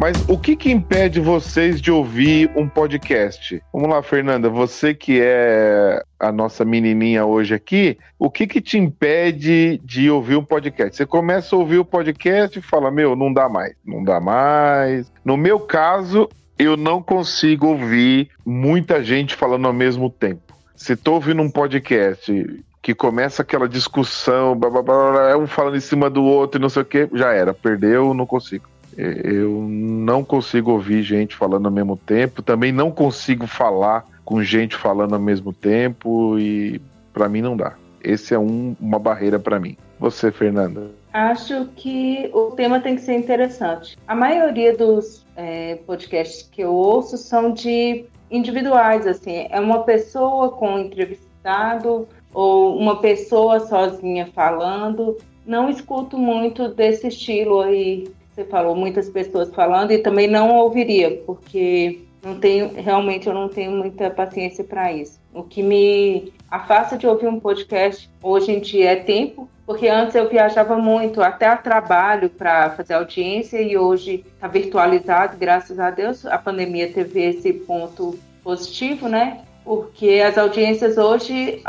Mas o que que impede vocês de ouvir um podcast? Vamos lá, Fernanda, você que é a nossa menininha hoje aqui, o que que te impede de ouvir um podcast? Você começa a ouvir o podcast e fala, meu, não dá mais, não dá mais. No meu caso, eu não consigo ouvir muita gente falando ao mesmo tempo. Se tô ouvindo um podcast que começa aquela discussão, blá, blá, blá, um falando em cima do outro e não sei o que, já era, perdeu, não consigo. Eu não consigo ouvir gente falando ao mesmo tempo, também não consigo falar com gente falando ao mesmo tempo e para mim não dá. Esse é um, uma barreira para mim. Você, Fernanda? Acho que o tema tem que ser interessante. A maioria dos é, podcasts que eu ouço são de individuais, assim, é uma pessoa com um entrevistado ou uma pessoa sozinha falando. Não escuto muito desse estilo aí você falou, muitas pessoas falando, e também não ouviria, porque não tenho, realmente eu não tenho muita paciência para isso. O que me afasta de ouvir um podcast hoje em dia é tempo, porque antes eu viajava muito, até a trabalho para fazer audiência, e hoje está virtualizado, graças a Deus. A pandemia teve esse ponto positivo, né? Porque as audiências hoje,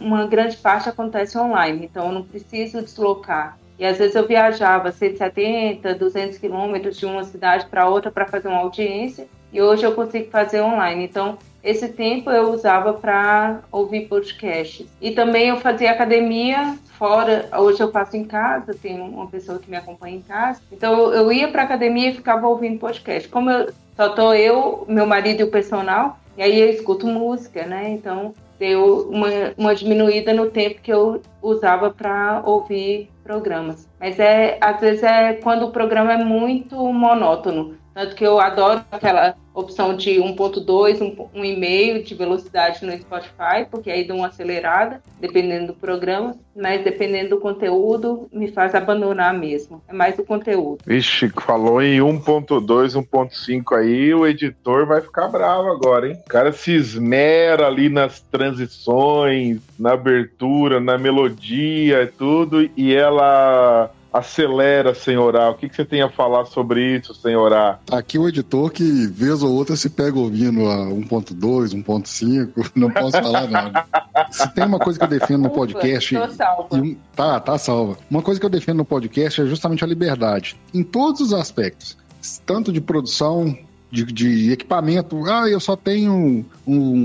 uma grande parte acontece online, então eu não preciso deslocar e às vezes eu viajava 170, 200 quilômetros de uma cidade para outra para fazer uma audiência. E hoje eu consigo fazer online. Então, esse tempo eu usava para ouvir podcasts. E também eu fazia academia fora. Hoje eu faço em casa, tenho uma pessoa que me acompanha em casa. Então eu ia para academia e ficava ouvindo podcast. Como eu, só tô eu, meu marido e o personal, e aí eu escuto música, né? Então deu uma, uma diminuída no tempo que eu usava para ouvir programas. Mas é às vezes é quando o programa é muito monótono. Tanto que eu adoro aquela opção de 1.2, 1,5 de velocidade no Spotify, porque aí dá uma acelerada, dependendo do programa, mas dependendo do conteúdo, me faz abandonar mesmo. É mais o conteúdo. Vixe, falou em 1.2, 1.5 aí, o editor vai ficar bravo agora, hein? O cara se esmera ali nas transições, na abertura, na melodia e tudo, e ela acelera sem orar. O que, que você tem a falar sobre isso sem orar? Aqui o editor que vez ou outra se pega ouvindo a 1.2, 1.5, não posso falar nada. Se tem uma coisa que eu defendo no podcast. Tô salva. e- tá, tá salva. Uma coisa que eu defendo no podcast é justamente a liberdade. Em todos os aspectos. Tanto de produção, de, de equipamento. Ah, eu só tenho um, um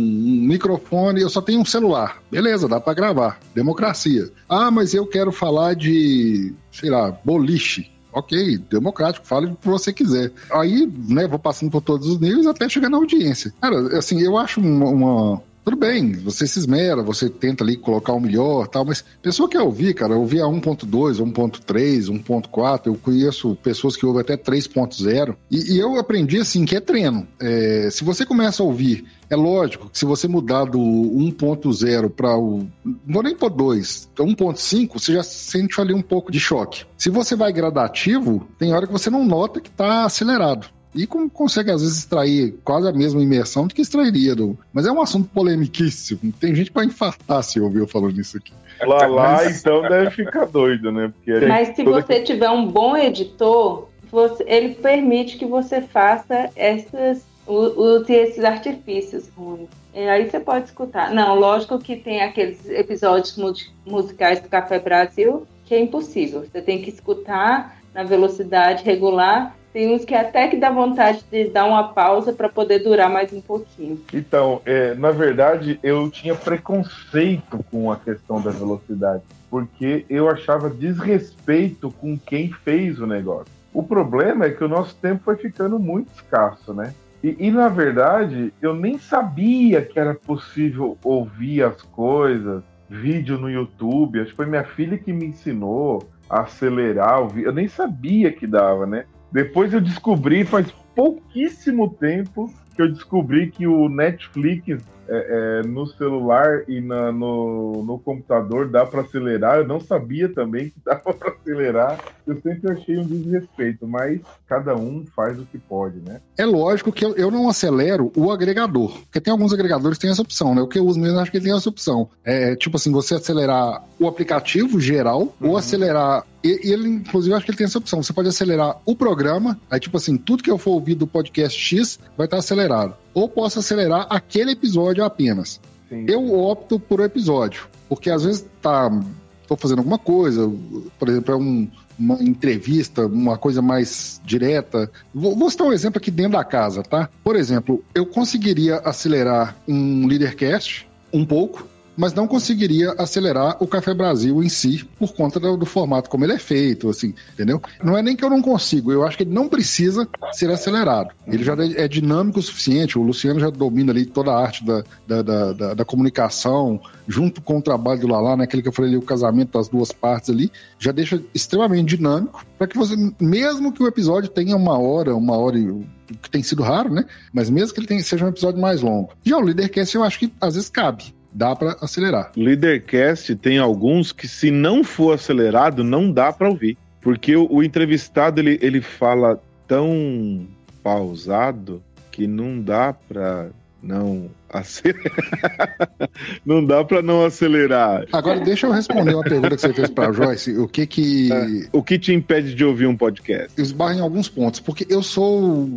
microfone, eu só tenho um celular. Beleza, dá pra gravar. Democracia. Ah, mas eu quero falar de, sei lá, boliche. Ok, democrático, fale o que você quiser. Aí, né, vou passando por todos os níveis até chegar na audiência. Cara, assim, eu acho uma. uma- Tudo bem, você se esmera, você tenta ali colocar o melhor tal, mas pessoa que ouvir, cara, ouvir a 1.2, 1.3, 1.4, eu conheço pessoas que ouvem até 3.0, e, e eu aprendi assim que é treino. É, se você começa a ouvir é lógico que se você mudar do 1.0 para o. Não vou nem por 2, 1.5, você já sente ali um pouco de choque. Se você vai gradativo, tem hora que você não nota que está acelerado. E com- consegue, às vezes, extrair quase a mesma imersão do que extrairia. Do... Mas é um assunto polemiquíssimo. Tem gente que vai infartar se ouvir eu falando isso aqui. Lá, lá, Mas- então deve ficar doido, né? Porque Mas se você tiver um bom editor, você- ele permite que você faça essas, use esses artifícios ruins. E aí você pode escutar. Não, lógico que tem aqueles episódios mu- musicais do Café Brasil que é impossível. Você tem que escutar na velocidade regular. Tem uns que até que dá vontade de dar uma pausa para poder durar mais um pouquinho. Então, é, na verdade, eu tinha preconceito com a questão da velocidade, porque eu achava desrespeito com quem fez o negócio. O problema é que o nosso tempo foi ficando muito escasso, né? E, e, na verdade, eu nem sabia que era possível ouvir as coisas, vídeo no YouTube. Acho que foi minha filha que me ensinou a acelerar. Eu nem sabia que dava, né? Depois eu descobri, faz pouquíssimo tempo, que eu descobri que o Netflix é, é, no celular e na, no, no computador dá para acelerar. Eu não sabia também que dava para acelerar. Eu sempre achei um desrespeito, mas cada um faz o que pode, né? É lógico que eu, eu não acelero o agregador, porque tem alguns agregadores que têm essa opção, né? O que eu uso mesmo, acho que ele tem essa opção. É tipo assim, você acelerar o aplicativo geral Uhum. ou acelerar. E, ele, inclusive, acho que ele tem essa opção. Você pode acelerar o programa, aí, tipo assim, tudo que eu for ouvir do podcast X vai estar acelerado. Ou posso acelerar aquele episódio apenas. Sim. Eu opto por episódio, porque às vezes tá. tô fazendo alguma coisa, por exemplo, é um, uma entrevista, uma coisa mais direta. Vou, vou citar um exemplo aqui dentro da casa, tá? Por exemplo, eu conseguiria acelerar um Leadercast um pouco, mas não conseguiria acelerar o Café Brasil em si por conta do, do, formato como ele é feito, assim, entendeu? Não é nem que eu não consigo, eu acho que ele não precisa ser acelerado. Ele já é dinâmico o suficiente, o Luciano já domina ali toda a arte da, da, da, da, da comunicação, junto com o trabalho do Lalá, naquele que eu falei ali, o casamento das duas partes ali, já deixa extremamente dinâmico, para que você, mesmo que o episódio tenha uma hora, uma hora e que tem sido raro, né? Mas mesmo que ele tenha, seja um episódio mais longo. Já o Leadercast eu acho que às vezes cabe dá para acelerar. Leadercast tem alguns que, se não for acelerado, não dá para ouvir. Porque o, o, entrevistado ele, ele fala tão pausado que não dá para não acelerar. não dá para não acelerar. Agora, deixa eu responder uma pergunta que você fez para Joyce. O que que. É. O que te impede de ouvir um podcast? Eu esbarro em alguns pontos. Porque eu sou.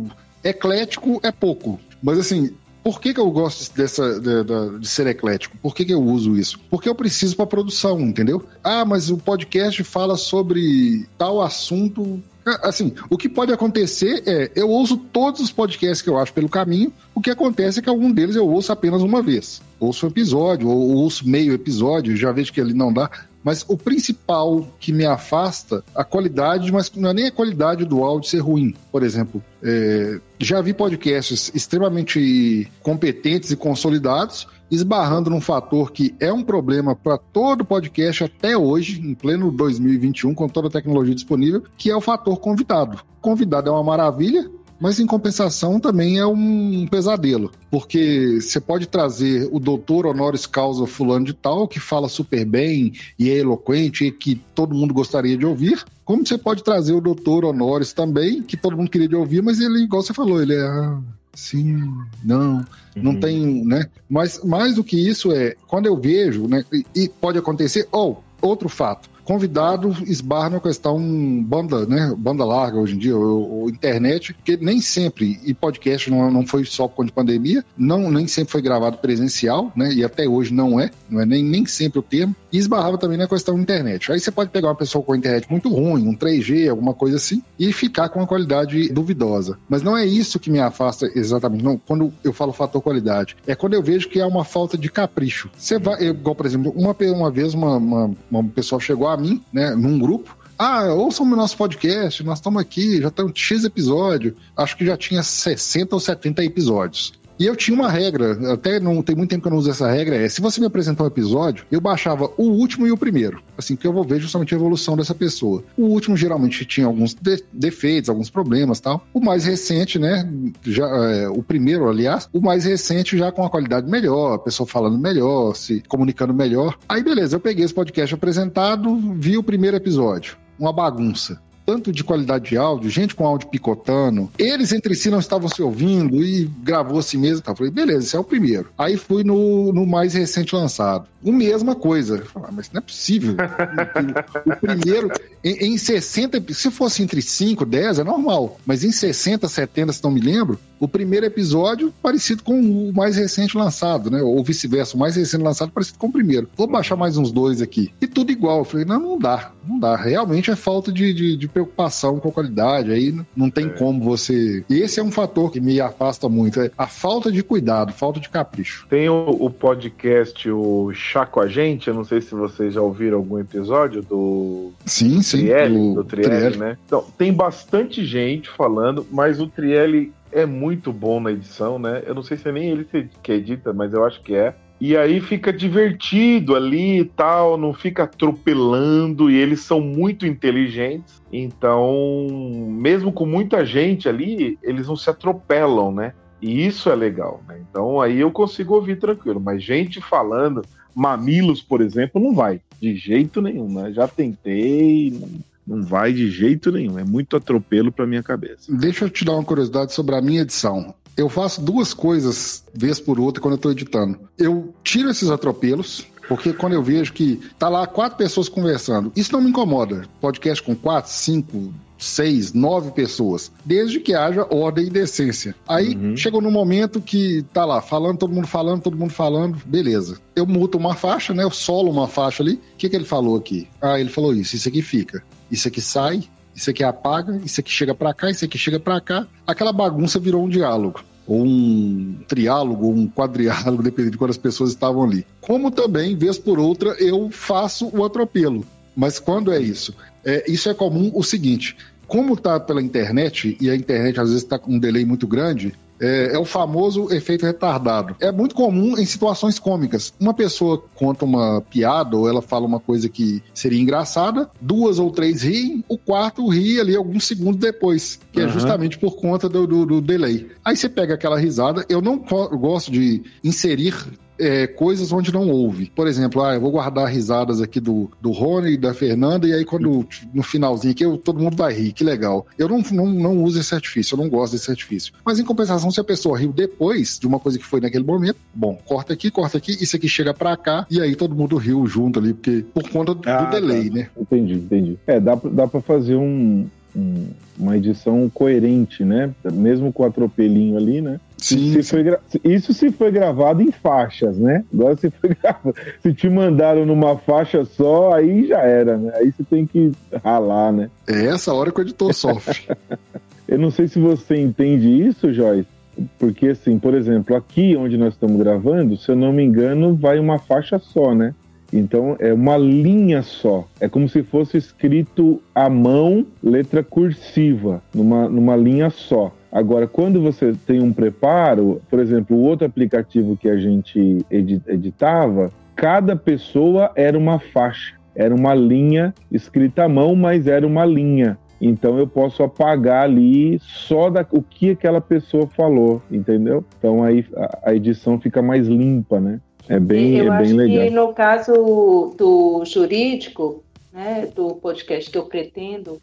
Eclético é pouco. Mas assim, por que, que eu gosto dessa, de, de, de ser eclético? Por que, que eu uso isso? Porque eu preciso para produção, entendeu? Ah, mas o podcast fala sobre tal assunto. Assim, o que pode acontecer é eu ouço todos os podcasts que eu acho pelo caminho. O que acontece é que algum deles eu ouço apenas uma vez. Ouço um episódio, ou ouço meio episódio, já vejo que ali não dá. Mas o principal que me afasta, a qualidade, mas não é nem a qualidade do áudio ser ruim. Por exemplo, é, já vi podcasts extremamente competentes e consolidados, esbarrando num fator que é um problema para todo podcast até hoje, em pleno 2021, com toda a tecnologia disponível, que é o fator convidado. Convidado é uma maravilha, Mas em compensação também é um pesadelo, porque você pode trazer o doutor honoris causa fulano de tal, que fala super bem e é eloquente e que todo mundo gostaria de ouvir, como você pode trazer o doutor honoris também, que todo mundo queria de ouvir, mas ele, igual você falou, ele é sim, não, uhum. não tem, né? Mas mais do que isso é, quando eu vejo, né, e pode acontecer, ou oh, outro fato, convidado esbarra na questão banda, né? Banda larga hoje em dia, ou, ou internet, porque nem sempre, e podcast não, não foi só por conta de pandemia, não, nem sempre foi gravado presencial, né? E até hoje não é, não é nem, nem sempre o termo, e esbarrava também na questão internet. Aí você pode pegar uma pessoa com internet muito ruim, um 3G, alguma coisa assim, e ficar com uma qualidade duvidosa. Mas não é isso que me afasta exatamente, não. Quando eu falo fator qualidade, é quando eu vejo que há uma falta de capricho. Você vai, igual, por exemplo, uma, uma vez uma, uma, uma pessoa chegou a mim, né, num grupo. Ah, ouçam o nosso podcast, nós estamos aqui, já estamos X episódio. Acho que já tinha 60 ou 70 episódios. E eu tinha uma regra, até não tem muito tempo que eu não uso essa regra, é se você me apresentar um episódio, eu baixava o último e o primeiro. Assim, que eu vou ver justamente a evolução dessa pessoa. O último geralmente tinha alguns de defeitos, alguns problemas tal. O mais recente, né? Já, é, o primeiro, aliás, o mais recente já com a qualidade melhor, a pessoa falando melhor, se comunicando melhor. Aí, beleza, eu peguei esse podcast apresentado, vi o primeiro episódio. Uma bagunça tanto de qualidade de áudio, gente com áudio picotando. Eles entre si não estavam se ouvindo e gravou assim mesmo. Tá? Falei, beleza, esse é o primeiro. Aí fui no, no mais recente lançado. O mesma coisa. Falei, ah, mas não é possível. o, primeiro, em, em 60, se fosse entre 5, 10, é normal. Mas em 60, 70, se não me lembro, o primeiro episódio parecido com o mais recente lançado, né? Ou vice-versa, o mais recente lançado parecido com o primeiro. Vou baixar mais uns dois aqui. E tudo igual. Eu falei, não, não dá, não dá. Realmente é falta de, de, de preocupação com a qualidade. Aí não tem é. como você. Esse é um fator que me afasta muito. É a falta de cuidado, falta de capricho. Tem o, o podcast, o Chá com a Gente. Eu não sei se vocês já ouviram algum episódio do. Sim, sim. Trielli, do Trielli, né? Então, tem bastante gente falando, mas o Trielli é muito bom na edição, né? Eu não sei se é nem ele que edita, mas eu acho que é. E aí fica divertido ali e tal, não fica atropelando, e eles são muito inteligentes. Então, mesmo com muita gente ali, eles não se atropelam, né? E isso é legal, né? Então aí eu consigo ouvir tranquilo, mas gente falando, mamilos, por exemplo, não vai, de jeito nenhum, né? Já tentei, não vai de jeito nenhum. É muito atropelo para minha cabeça. Deixa eu te dar uma curiosidade sobre a minha edição. Eu faço duas coisas vez por outra quando eu estou editando. Eu tiro esses atropelos, porque quando eu vejo que tá lá quatro pessoas conversando, isso não me incomoda. Podcast com quatro, cinco, seis, nove pessoas, desde que haja ordem e decência. Aí uhum. chegou no momento que tá lá, falando, todo mundo falando, todo mundo falando, beleza. Eu muto uma faixa, né? Eu solo uma faixa ali. O que, que ele falou aqui? Ah, ele falou isso, isso aqui fica isso aqui sai, isso aqui apaga, isso aqui chega para cá, isso aqui chega para cá. Aquela bagunça virou um diálogo ou um triálogo, ou um quadriálogo, dependendo de quantas pessoas estavam ali. Como também, vez por outra, eu faço o atropelo. Mas quando é isso? É, isso é comum o seguinte: como tá pela internet, e a internet às vezes está com um delay muito grande, é, é, o famoso efeito retardado. É muito comum em situações cômicas. Uma pessoa conta uma piada ou ela fala uma coisa que seria engraçada, duas ou três riem, o quarto ri ali alguns segundos depois, que uhum. é justamente por conta do, do, do delay. Aí você pega aquela risada. Eu não gosto de inserir é, coisas onde não houve. Por exemplo, ah, eu vou guardar risadas aqui do, do Rony e da Fernanda, e aí quando no finalzinho aqui eu, todo mundo vai rir, que legal. Eu não, não, não uso esse artifício, eu não gosto desse artifício. Mas em compensação, se a pessoa riu depois de uma coisa que foi naquele momento, bom, corta aqui, corta aqui, isso aqui chega pra cá, e aí todo mundo riu junto ali, porque por conta do, ah, do delay, tá. né? Entendi, entendi. É, dá, dá pra fazer um, um, uma edição coerente, né? Mesmo com o atropelinho ali, né? Sim. Se gra... Isso se foi gravado em faixas, né? Agora se foi gravado. Se te mandaram numa faixa só, aí já era, né? Aí você tem que ralar, né? É essa hora que o editor sofre. Eu não sei se você entende isso, Joyce. Porque, assim, por exemplo, aqui onde nós estamos gravando, se eu não me engano, vai uma faixa só, né? Então é uma linha só. É como se fosse escrito à mão, letra cursiva, numa, numa linha só. Agora, quando você tem um preparo, por exemplo, o outro aplicativo que a gente editava, cada pessoa era uma faixa, era uma linha escrita à mão, mas era uma linha. então eu posso apagar ali só da, o que aquela pessoa falou, entendeu? Então aí a, a edição fica mais limpa, né? É bem, eu é acho bem legal. que no caso do jurídico, né, do podcast que eu pretendo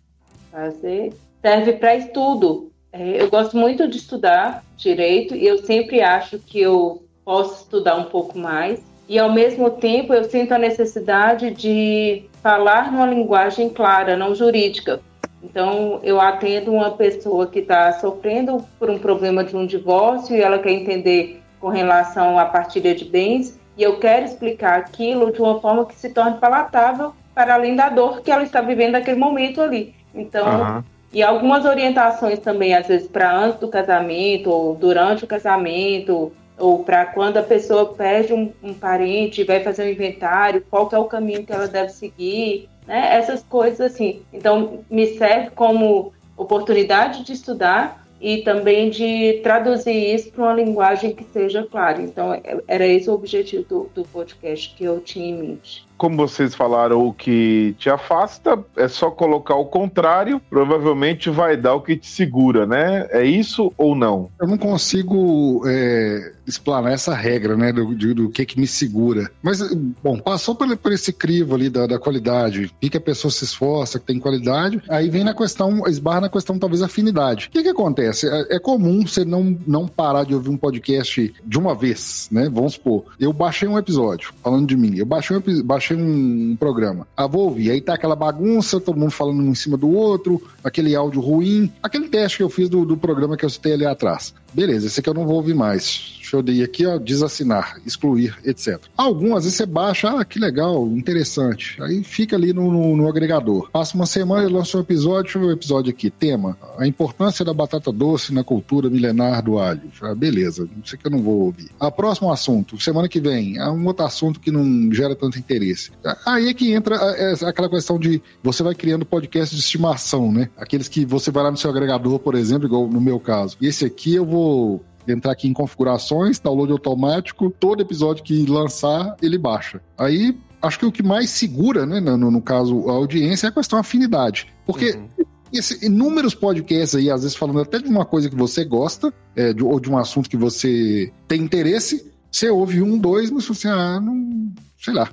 fazer, serve para estudo. É, eu gosto muito de estudar direito e eu sempre acho que eu posso estudar um pouco mais. E ao mesmo tempo eu sinto a necessidade de falar numa linguagem clara, não jurídica. Então eu atendo uma pessoa que está sofrendo por um problema de um divórcio e ela quer entender com relação à partilha de bens e eu quero explicar aquilo de uma forma que se torne palatável para além da dor que ela está vivendo naquele momento ali. Então, uhum. E algumas orientações também, às vezes, para antes do casamento, ou durante o casamento, ou para quando a pessoa perde um, um, parente vai fazer um inventário, qual é o caminho que ela deve seguir, né? Essas coisas assim. Então, me serve como oportunidade de estudar e também de traduzir isso para uma linguagem que seja clara. Então, é, era esse o objetivo do, do podcast que eu tinha em mente como vocês falaram, o que te afasta, é só colocar o contrário, provavelmente vai dar o que te segura, né? É isso ou não? Eu não consigo é, explanar essa regra, né, do, do, que que me segura. Mas, bom, passou por, por esse crivo ali da, da qualidade, e que a pessoa se esforça, que tem qualidade, aí vem na questão, esbarra na questão talvez afinidade. O que que acontece? É, é comum você não, não parar de ouvir um podcast de uma vez, né? Vamos supor, eu baixei um episódio, falando de mim, eu baixei um, baixei um, programa. Ah, vou ouvir. Aí tá aquela bagunça, todo mundo falando um em cima do outro, aquele áudio ruim, aquele teste que eu fiz do, do programa que eu citei ali atrás. Beleza, esse aqui eu não vou ouvir mais. Deixa eu ir aqui, ó, desassinar, excluir, etc. Algumas vezes você baixa, ah, que legal, interessante. Aí fica ali no, no, no agregador. Passa uma semana e lança um episódio, deixa eu ver o episódio aqui. Tema: A importância da batata doce na cultura milenar do alho. Ah, beleza, isso aqui eu não vou ouvir. A próximo assunto, semana que vem, é um outro assunto que não gera tanto interesse. Aí é que entra é, aquela questão de você vai criando podcast de estimação, né? Aqueles que você vai lá no seu agregador, por exemplo, igual no meu caso. E esse aqui eu vou entrar aqui em configurações, download automático, todo episódio que lançar, ele baixa. Aí, acho que o que mais segura, né, no, no caso, a audiência é a questão afinidade. Porque uhum. Esse, inúmeros podcasts aí, às vezes falando até de uma coisa que você gosta, é, de, ou de um assunto que você tem interesse, você ouve um, dois, mas você, ah, não, sei lá,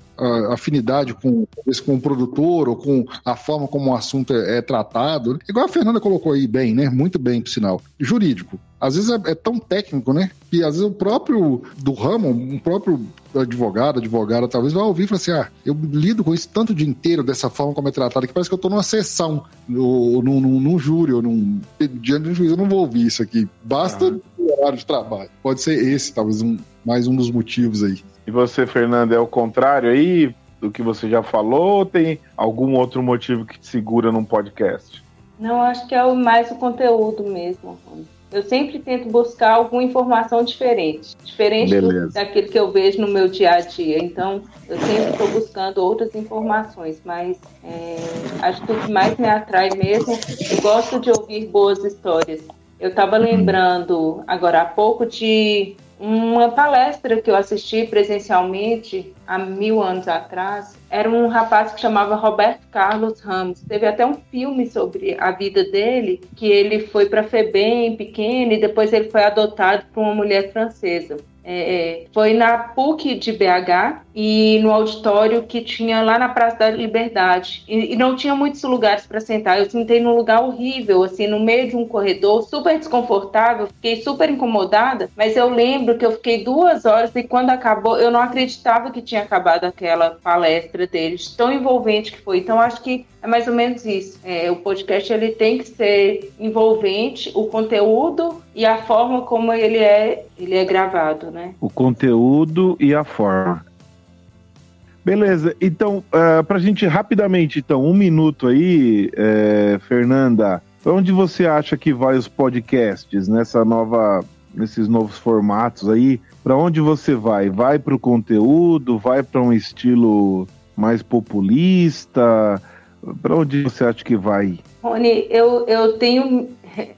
afinidade com, com o produtor ou com a forma como o assunto é, é, tratado. Igual a Fernanda colocou aí bem, né? Muito bem, por sinal. Jurídico. Às vezes é, é tão técnico, né? Que às vezes o próprio do ramo, um próprio advogado, advogada, talvez vai ouvir e falar assim: ah, eu lido com isso tanto o dia inteiro, dessa forma como é tratado, que parece que eu tô numa sessão, ou num, num, num júri, ou num, diante de um juiz, eu não vou ouvir isso aqui. Basta ah. o horário de trabalho. Pode ser esse, talvez, um, mais um dos motivos aí. E você, Fernando, é o contrário aí do que você já falou ou tem algum outro motivo que te segura num podcast? Não, acho que é mais o conteúdo mesmo. Eu sempre tento buscar alguma informação diferente, diferente do, daquilo que eu vejo no meu dia a dia. Então, eu sempre estou buscando outras informações, mas é, acho que o que mais me atrai mesmo, eu gosto de ouvir boas histórias. Eu estava lembrando agora há pouco de uma palestra que eu assisti presencialmente há mil anos atrás. Era um rapaz que chamava Roberto Carlos Ramos. Teve até um filme sobre a vida dele, que ele foi para Febem pequeno e depois ele foi adotado por uma mulher francesa. É, é, foi na PUC de BH e no auditório que tinha lá na Praça da Liberdade. E, e não tinha muitos lugares para sentar. Eu sentei num lugar horrível, assim, no meio de um corredor, super desconfortável, fiquei super incomodada. Mas eu lembro que eu fiquei duas horas e quando acabou, eu não acreditava que tinha acabado aquela palestra deles, tão envolvente que foi. Então, acho que é mais ou menos isso. É, o podcast ele tem que ser envolvente, o conteúdo e a forma como ele é, ele é gravado, né? O conteúdo e a forma. Beleza, então, uh, é, para a gente rapidamente, então, um minuto aí, é, Fernanda, para onde você acha que vai os podcasts nessa nova, nesses novos formatos aí? Para onde você vai? Vai para o conteúdo? Vai para um estilo mais populista? Para onde você acha que vai? Rony, eu, eu tenho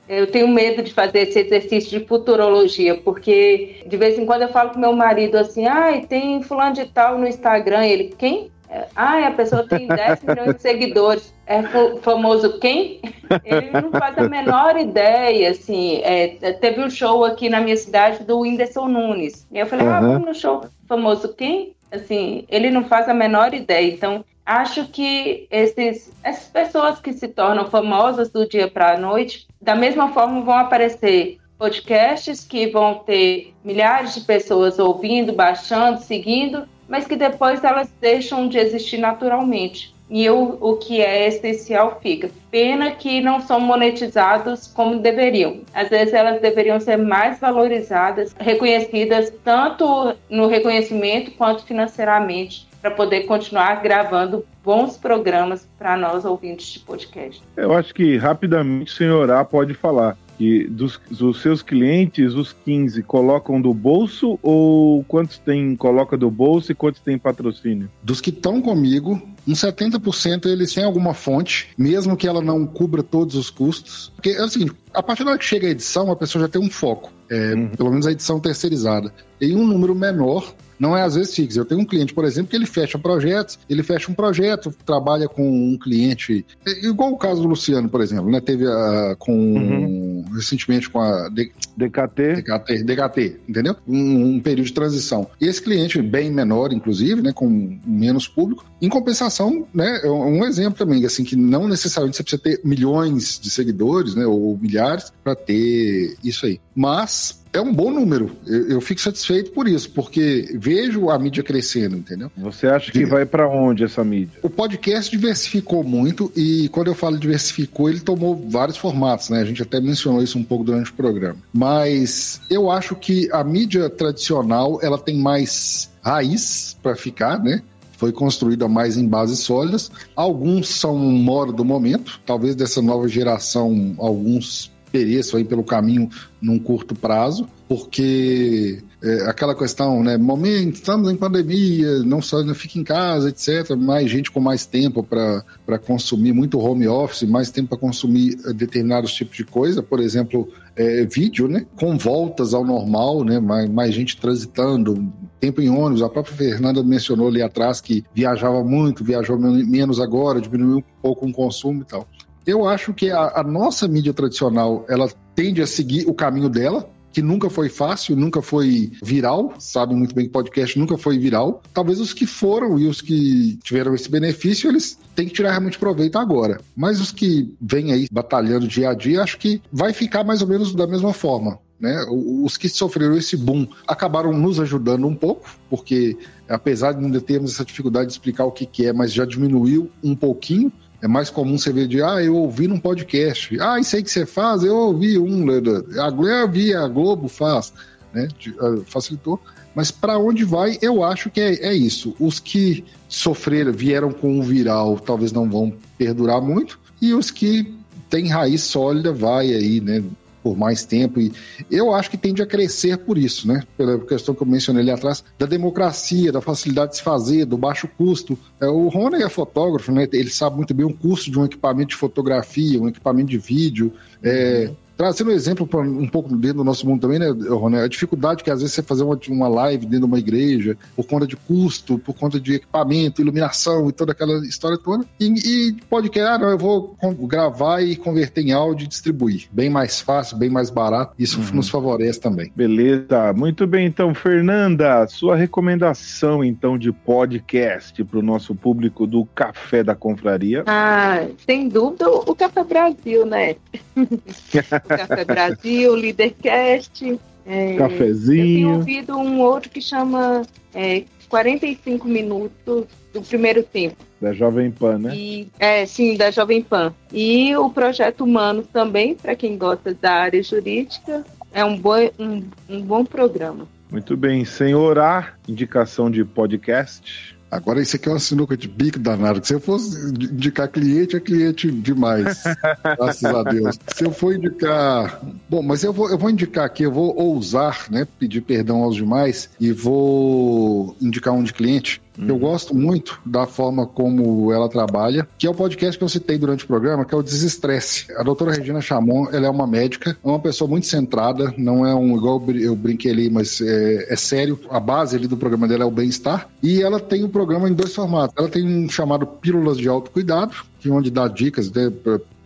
eu tenho medo de fazer esse exercício de futurologia, porque de vez em quando eu falo com meu marido assim, ai, ah, tem fulano de tal no Instagram, ele, quem? É, ah, a pessoa tem 10 milhões de seguidores. É famoso quem? Ele não faz a menor ideia, assim. É, teve um show aqui na minha cidade do Whindersson Nunes. E eu falei, uhum. ah, vamos no show. Famoso quem? Assim, ele não faz a menor ideia. Então, acho que esses, essas pessoas que se tornam famosas do dia para a noite, da mesma forma vão aparecer podcasts que vão ter milhares de pessoas ouvindo, baixando, seguindo, mas que depois elas deixam de existir naturalmente. E o, o que é essencial fica. Pena que não são monetizados como deveriam. Às vezes elas deveriam ser mais valorizadas, reconhecidas tanto no reconhecimento quanto financeiramente, para poder continuar gravando bons programas para nós ouvintes de podcast. Eu acho que rapidamente o senhor A pode falar que dos, dos, seus clientes, os 15 colocam do bolso ou quantos tem coloca do bolso e quantos tem patrocínio? Dos que estão comigo, uns 70% eles têm alguma fonte, mesmo que ela não cubra todos os custos. Porque é o seguinte, a partir da hora que chega a edição, a pessoa já tem um foco. É, uhum. Pelo menos a edição terceirizada. Em um número menor, não é às vezes fixo. Eu tenho um cliente, por exemplo, que ele fecha projetos, ele fecha um projeto, trabalha com um cliente, é, igual o caso do Luciano, por exemplo, né? Teve a, com uhum. recentemente com a D, DKT. DKT, DKT, entendeu? Um, um, período de transição. Esse cliente bem menor, inclusive, né, com menos público, em compensação, né, é um exemplo também, assim, que não necessariamente você precisa ter milhões de seguidores, né, ou milhares para ter isso aí. Mas é um bom número. Eu, eu, fico satisfeito por isso, porque vejo a mídia crescendo, entendeu? Você acha que vai para onde essa mídia? O podcast diversificou muito e quando eu falo diversificou, ele tomou vários formatos, né? A gente até mencionou isso um pouco durante o programa. Mas eu acho que a mídia tradicional, ela tem mais raiz para ficar, né? foi construída mais em bases sólidas. Alguns são moda do momento, talvez dessa nova geração, alguns pereçam aí pelo caminho num curto prazo, porque é, aquela questão, né? Momento, estamos em pandemia, não só não fica em casa, etc. Mais gente com mais tempo para consumir, muito home office, mais tempo para consumir eh, determinados tipos de coisa, por exemplo, é, vídeo, né? Com voltas ao normal, né? Mais, mais gente transitando, tempo em ônibus. A própria Fernanda mencionou ali atrás que viajava muito, viajou menos agora, diminuiu um pouco o consumo e tal. Eu acho que a, a nossa mídia tradicional, ela tende a seguir o caminho dela, que nunca foi fácil, nunca foi viral, sabe muito bem que podcast nunca foi viral. Talvez os que foram e os que tiveram esse benefício, eles têm que tirar realmente proveito agora. Mas os que vêm aí batalhando dia a dia, acho que vai ficar mais ou menos da mesma forma. Né? Os que sofreram esse boom acabaram nos ajudando um pouco, porque apesar de ainda termos essa dificuldade de explicar o que, que é, mas já diminuiu um pouquinho. É mais comum você ver de, ah, eu ouvi num podcast. Ah, isso aí que você faz, eu ouvi um. Né, a Globo, a Globo faz, né? Ah, facilitou. Mas para onde vai, eu acho que é, é, isso. Os que sofreram, vieram com o viral, talvez não vão perdurar muito. E os que têm raiz sólida, vai aí, né? Por mais tempo. E eu acho que tende a crescer por isso, né? Pela questão que eu mencionei ali atrás, da democracia, da facilidade de se fazer, do baixo custo. É, o Rony é fotógrafo, né? Ele sabe muito bem o custo de um equipamento de fotografia, um equipamento de vídeo. É, Trazendo um exemplo para um pouco dentro do nosso mundo também, né, Rony? A dificuldade que às vezes você fazer uma, uma live dentro de uma igreja, por conta de custo, por conta de equipamento, iluminação e toda aquela história toda. E, e podcast, ah, não, eu vou gravar e converter em áudio e distribuir. Bem mais fácil, bem mais barato. Isso uhum. nos favorece também. Beleza, muito bem. Então, Fernanda, sua recomendação então de podcast para o nosso público do Café da Confraria? Ah, sem dúvida, o Café Brasil, né? Café Brasil, Leadercast. É, Cafezinho. Eu tenho ouvido um outro que chama é, 45 Minutos do Primeiro Tempo. Da Jovem Pan, né? E, é, sim, da Jovem Pan. E o Projeto Humano também, para quem gosta da área jurídica, é um, bom, um, um bom programa. Muito bem. Sem orar, indicação de podcast. Agora isso aqui é uma sinuca de bico danado. Se eu fosse indicar cliente, é cliente demais. graças a Deus. Se eu for indicar. Bom, mas eu vou, eu vou indicar aqui, eu vou ousar, né? Pedir perdão aos demais e vou indicar um de cliente Uhum. Eu gosto muito da forma como ela trabalha, que é o podcast que eu citei durante o programa, que é o Desestresse. A doutora Regina Chamon, ela é uma médica, é uma pessoa muito centrada, não é um, igual eu brinquei ali, mas é, é sério. A base ali do programa dela é o bem-estar. E ela tem o um programa em dois formatos. Ela tem um chamado Pílulas de Autocuidado, que é onde dá dicas né,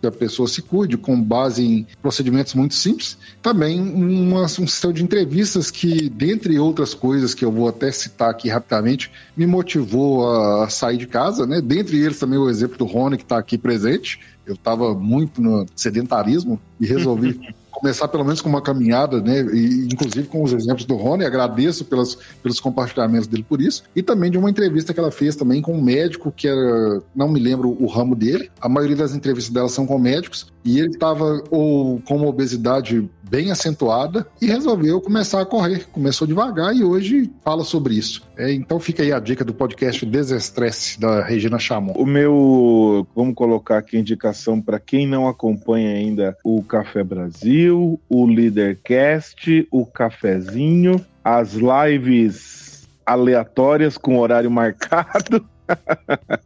que a pessoa se cuide com base em procedimentos muito simples. Também uma, um sistema de entrevistas que, dentre outras coisas que eu vou até citar aqui rapidamente, me motivou a sair de casa, né? Dentre eles também o exemplo do Rony que está aqui presente. Eu estava muito no sedentarismo e resolvi começar pelo menos com uma caminhada, né? E, inclusive com os exemplos do Rony, agradeço pelas, pelos compartilhamentos dele por isso. E também de uma entrevista que ela fez também com um médico que era, não me lembro o ramo dele. A maioria das entrevistas dela são com médicos. E ele estava ou com uma obesidade bem acentuada e resolveu começar a correr. Começou devagar e hoje fala sobre isso. É, então fica aí a dica do podcast Desestresse da Regina Chamon. O meu, vamos colocar aqui indicação para quem não acompanha ainda o Café Brasil, o Leadercast, o Cafezinho, as lives aleatórias com horário marcado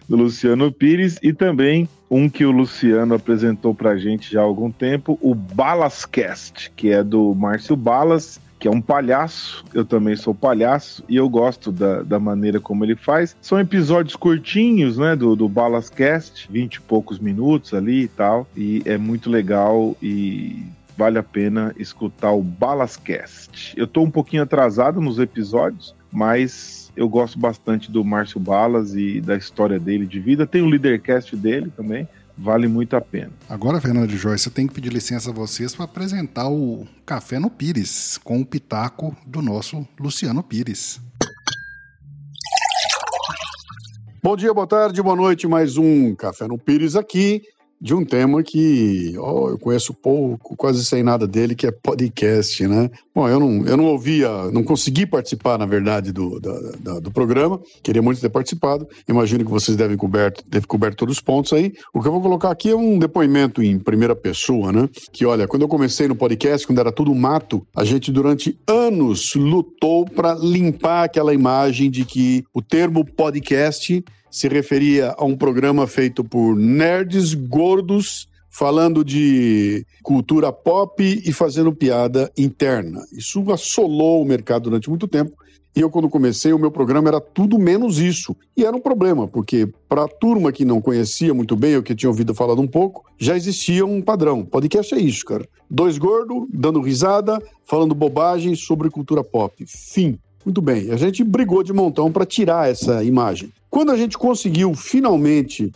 do Luciano Pires e também um que o Luciano apresentou pra gente já há algum tempo, o Balascast, que é do Márcio Balas, que é um palhaço. Eu também sou palhaço e eu gosto da, da maneira como ele faz. São episódios curtinhos, né, do, do Balascast, 20 e poucos minutos ali e tal, e é muito legal e vale a pena escutar o Balascast. Eu tô um pouquinho atrasado nos episódios, mas eu gosto bastante do Márcio Balas e da história dele de vida. Tem o Leadercast dele também. Vale muito a pena. Agora, Fernando de Joyce, eu tenho que pedir licença a vocês para apresentar o Café no Pires, com o pitaco do nosso Luciano Pires. Bom dia, boa tarde, boa noite. Mais um Café no Pires aqui de um tema que oh, eu conheço pouco, quase sem nada dele, que é podcast, né? Bom, eu não, eu não ouvia, não consegui participar, na verdade, do, da, da, do programa, queria muito ter participado, imagino que vocês devem coberto, devem coberto todos os pontos aí. O que eu vou colocar aqui é um depoimento em primeira pessoa, né? Que, olha, quando eu comecei no podcast, quando era tudo mato, a gente durante anos lutou para limpar aquela imagem de que o termo podcast se referia a um programa feito por nerds gordos falando de cultura pop e fazendo piada interna. Isso assolou o mercado durante muito tempo. E eu, quando comecei, o meu programa era tudo menos isso. E era um problema, porque para a turma que não conhecia muito bem, ou que tinha ouvido falar um pouco, já existia um padrão. Podcast é isso, cara. Dois gordos, dando risada, falando bobagem sobre cultura pop. Fim. Muito bem, a gente brigou de montão para tirar essa imagem. Quando a gente conseguiu finalmente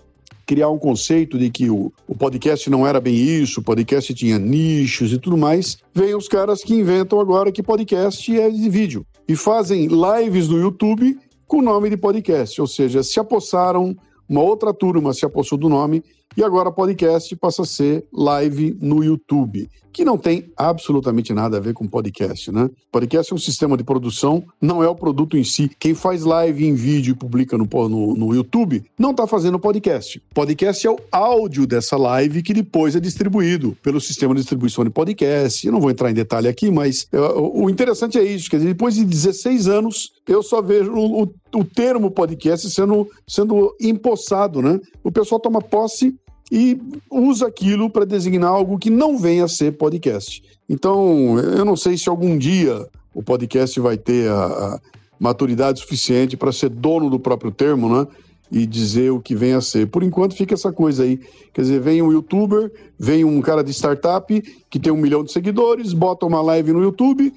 criar um conceito de que o, o, podcast não era bem isso, o podcast tinha nichos e tudo mais, vem os caras que inventam agora que podcast é de vídeo e fazem lives no YouTube com o nome de podcast, ou seja, se apossaram, uma outra turma se apossou do nome e agora podcast passa a ser live no YouTube, que não tem absolutamente nada a ver com podcast, né? Podcast é um sistema de produção, não é o produto em si. Quem faz live em vídeo e publica no, no, no YouTube não está fazendo podcast. Podcast é o áudio dessa live que depois é distribuído pelo sistema de distribuição de podcast. Eu não vou entrar em detalhe aqui, mas é, o interessante é isso, quer dizer, depois de 16 anos, eu só vejo o, o, o termo podcast sendo, sendo empossado, né? O pessoal toma posse e usa aquilo para designar algo que não venha a ser podcast. Então, eu não sei se algum dia o podcast vai ter a, a maturidade suficiente para ser dono do próprio termo, né? E dizer o que vem a ser. Por enquanto fica essa coisa aí. Quer dizer, vem um youtuber, vem um cara de startup que tem um milhão de seguidores, bota uma live no YouTube,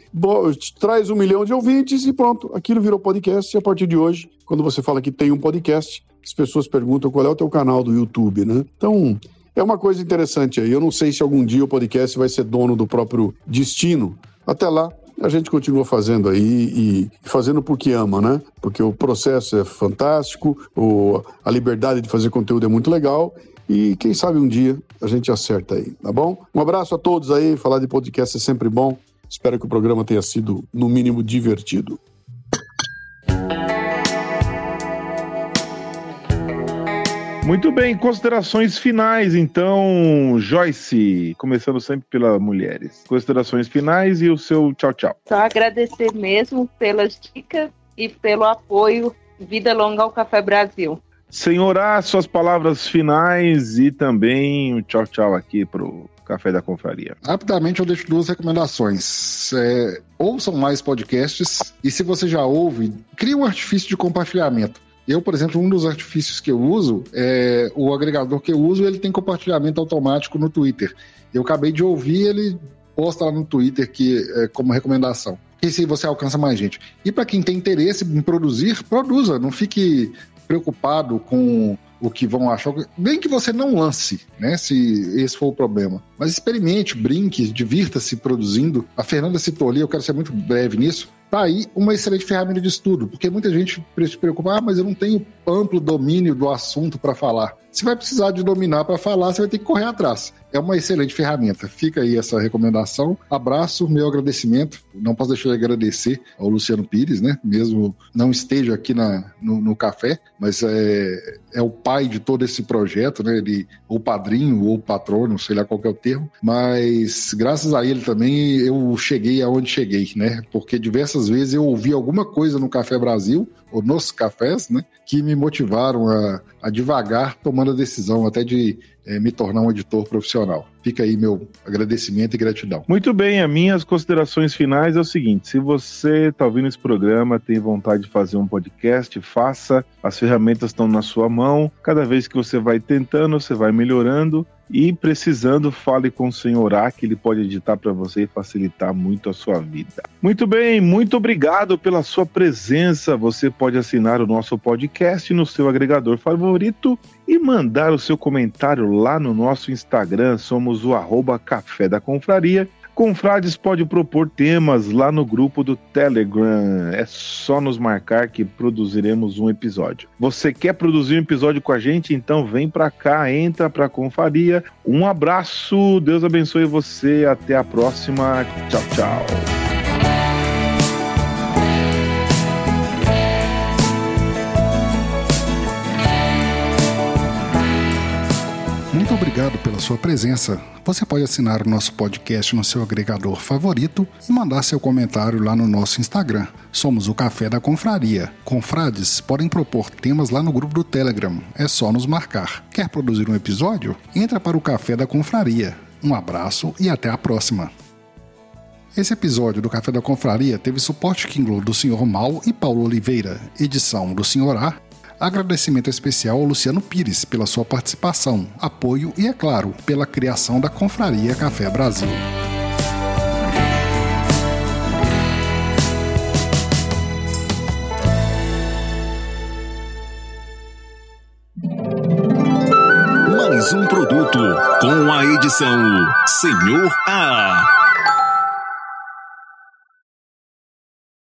traz um milhão de ouvintes e pronto. Aquilo virou podcast e a partir de hoje, quando você fala que tem um podcast, as pessoas perguntam qual é o teu canal do YouTube, né? Então, é uma coisa interessante aí. Eu não sei se algum dia o podcast vai ser dono do próprio destino. Até lá, a gente continua fazendo aí e fazendo porque ama, né? Porque o processo é fantástico, o, a liberdade de fazer conteúdo é muito legal e quem sabe um dia a gente acerta aí, tá bom? Um abraço a todos aí, falar de podcast é sempre bom. Espero que o programa tenha sido, no mínimo, divertido. Muito bem, considerações finais, então, Joyce, começando sempre pelas mulheres. Considerações finais e o seu tchau, tchau. Só agradecer mesmo pelas dicas e pelo apoio Vida longa ao Café Brasil. Senhorá, suas palavras finais e também um tchau, tchau aqui pro Café da Confraria. Rapidamente eu deixo duas recomendações. É, ouçam mais podcasts e se você já ouve, crie um artifício de compartilhamento. Eu, por exemplo, um dos artifícios que eu uso é o agregador que eu uso, ele tem compartilhamento automático no Twitter. Eu acabei de ouvir, ele posta lá no Twitter que é, como recomendação. E se você alcança mais gente. E para quem tem interesse em produzir, produza. Não fique preocupado com o que vão achar. Nem que você não lance, né? Se esse for o problema. Mas experimente, brinque, divirta-se produzindo. A Fernanda citou ali, eu quero ser muito breve nisso. Tá aí uma excelente ferramenta de estudo, porque muita gente se preocupa, ah, mas eu não tenho amplo domínio do assunto para falar. Se vai precisar de dominar para falar, você vai ter que correr atrás. É uma excelente ferramenta. Fica aí essa recomendação. Abraço, meu agradecimento. Não posso deixar de agradecer ao Luciano Pires, né? Mesmo não esteja aqui na, no, no café, mas é, é o pai de todo esse projeto, né? Ele, ou padrinho, ou patrono, sei lá qual é o termo. Mas graças a ele também eu cheguei aonde cheguei, né? Porque diversas vezes eu ouvi alguma coisa no Café Brasil, ou nos cafés, né? Que me motivaram a, a devagar tomando a decisão até de é, me tornar um editor profissional. Fica aí meu agradecimento e gratidão. Muito bem, as minhas considerações finais é o seguinte: se você está ouvindo esse programa, tem vontade de fazer um podcast, faça. As ferramentas estão na sua mão. Cada vez que você vai tentando, você vai melhorando. E precisando, fale com o senhor A, que ele pode editar para você e facilitar muito a sua vida. Muito bem, muito obrigado pela sua presença. Você pode assinar o nosso podcast no seu agregador favorito e mandar o seu comentário lá no nosso Instagram. Somos o arroba Café da Confraria. Confrades pode propor temas lá no grupo do Telegram. É só nos marcar que produziremos um episódio. Você quer produzir um episódio com a gente? Então vem pra cá, entra pra Confraria. Um abraço, Deus abençoe você. Até a próxima. Tchau, tchau. Muito obrigado pela sua presença. Você pode assinar o nosso podcast no seu agregador favorito e mandar seu comentário lá no nosso Instagram. Somos o Café da Confraria. Confrades podem propor temas lá no grupo do Telegram. É só nos marcar. Quer produzir um episódio? Entra para o Café da Confraria. Um abraço e até a próxima. Esse episódio do Café da Confraria teve suporte Kindle do Sr. Mal e Paulo Oliveira, edição do Sr. A Agradecimento especial ao Luciano Pires pela sua participação, apoio e, é claro, pela criação da Confraria Café Brasil. Mais um produto com a edição Senhor A.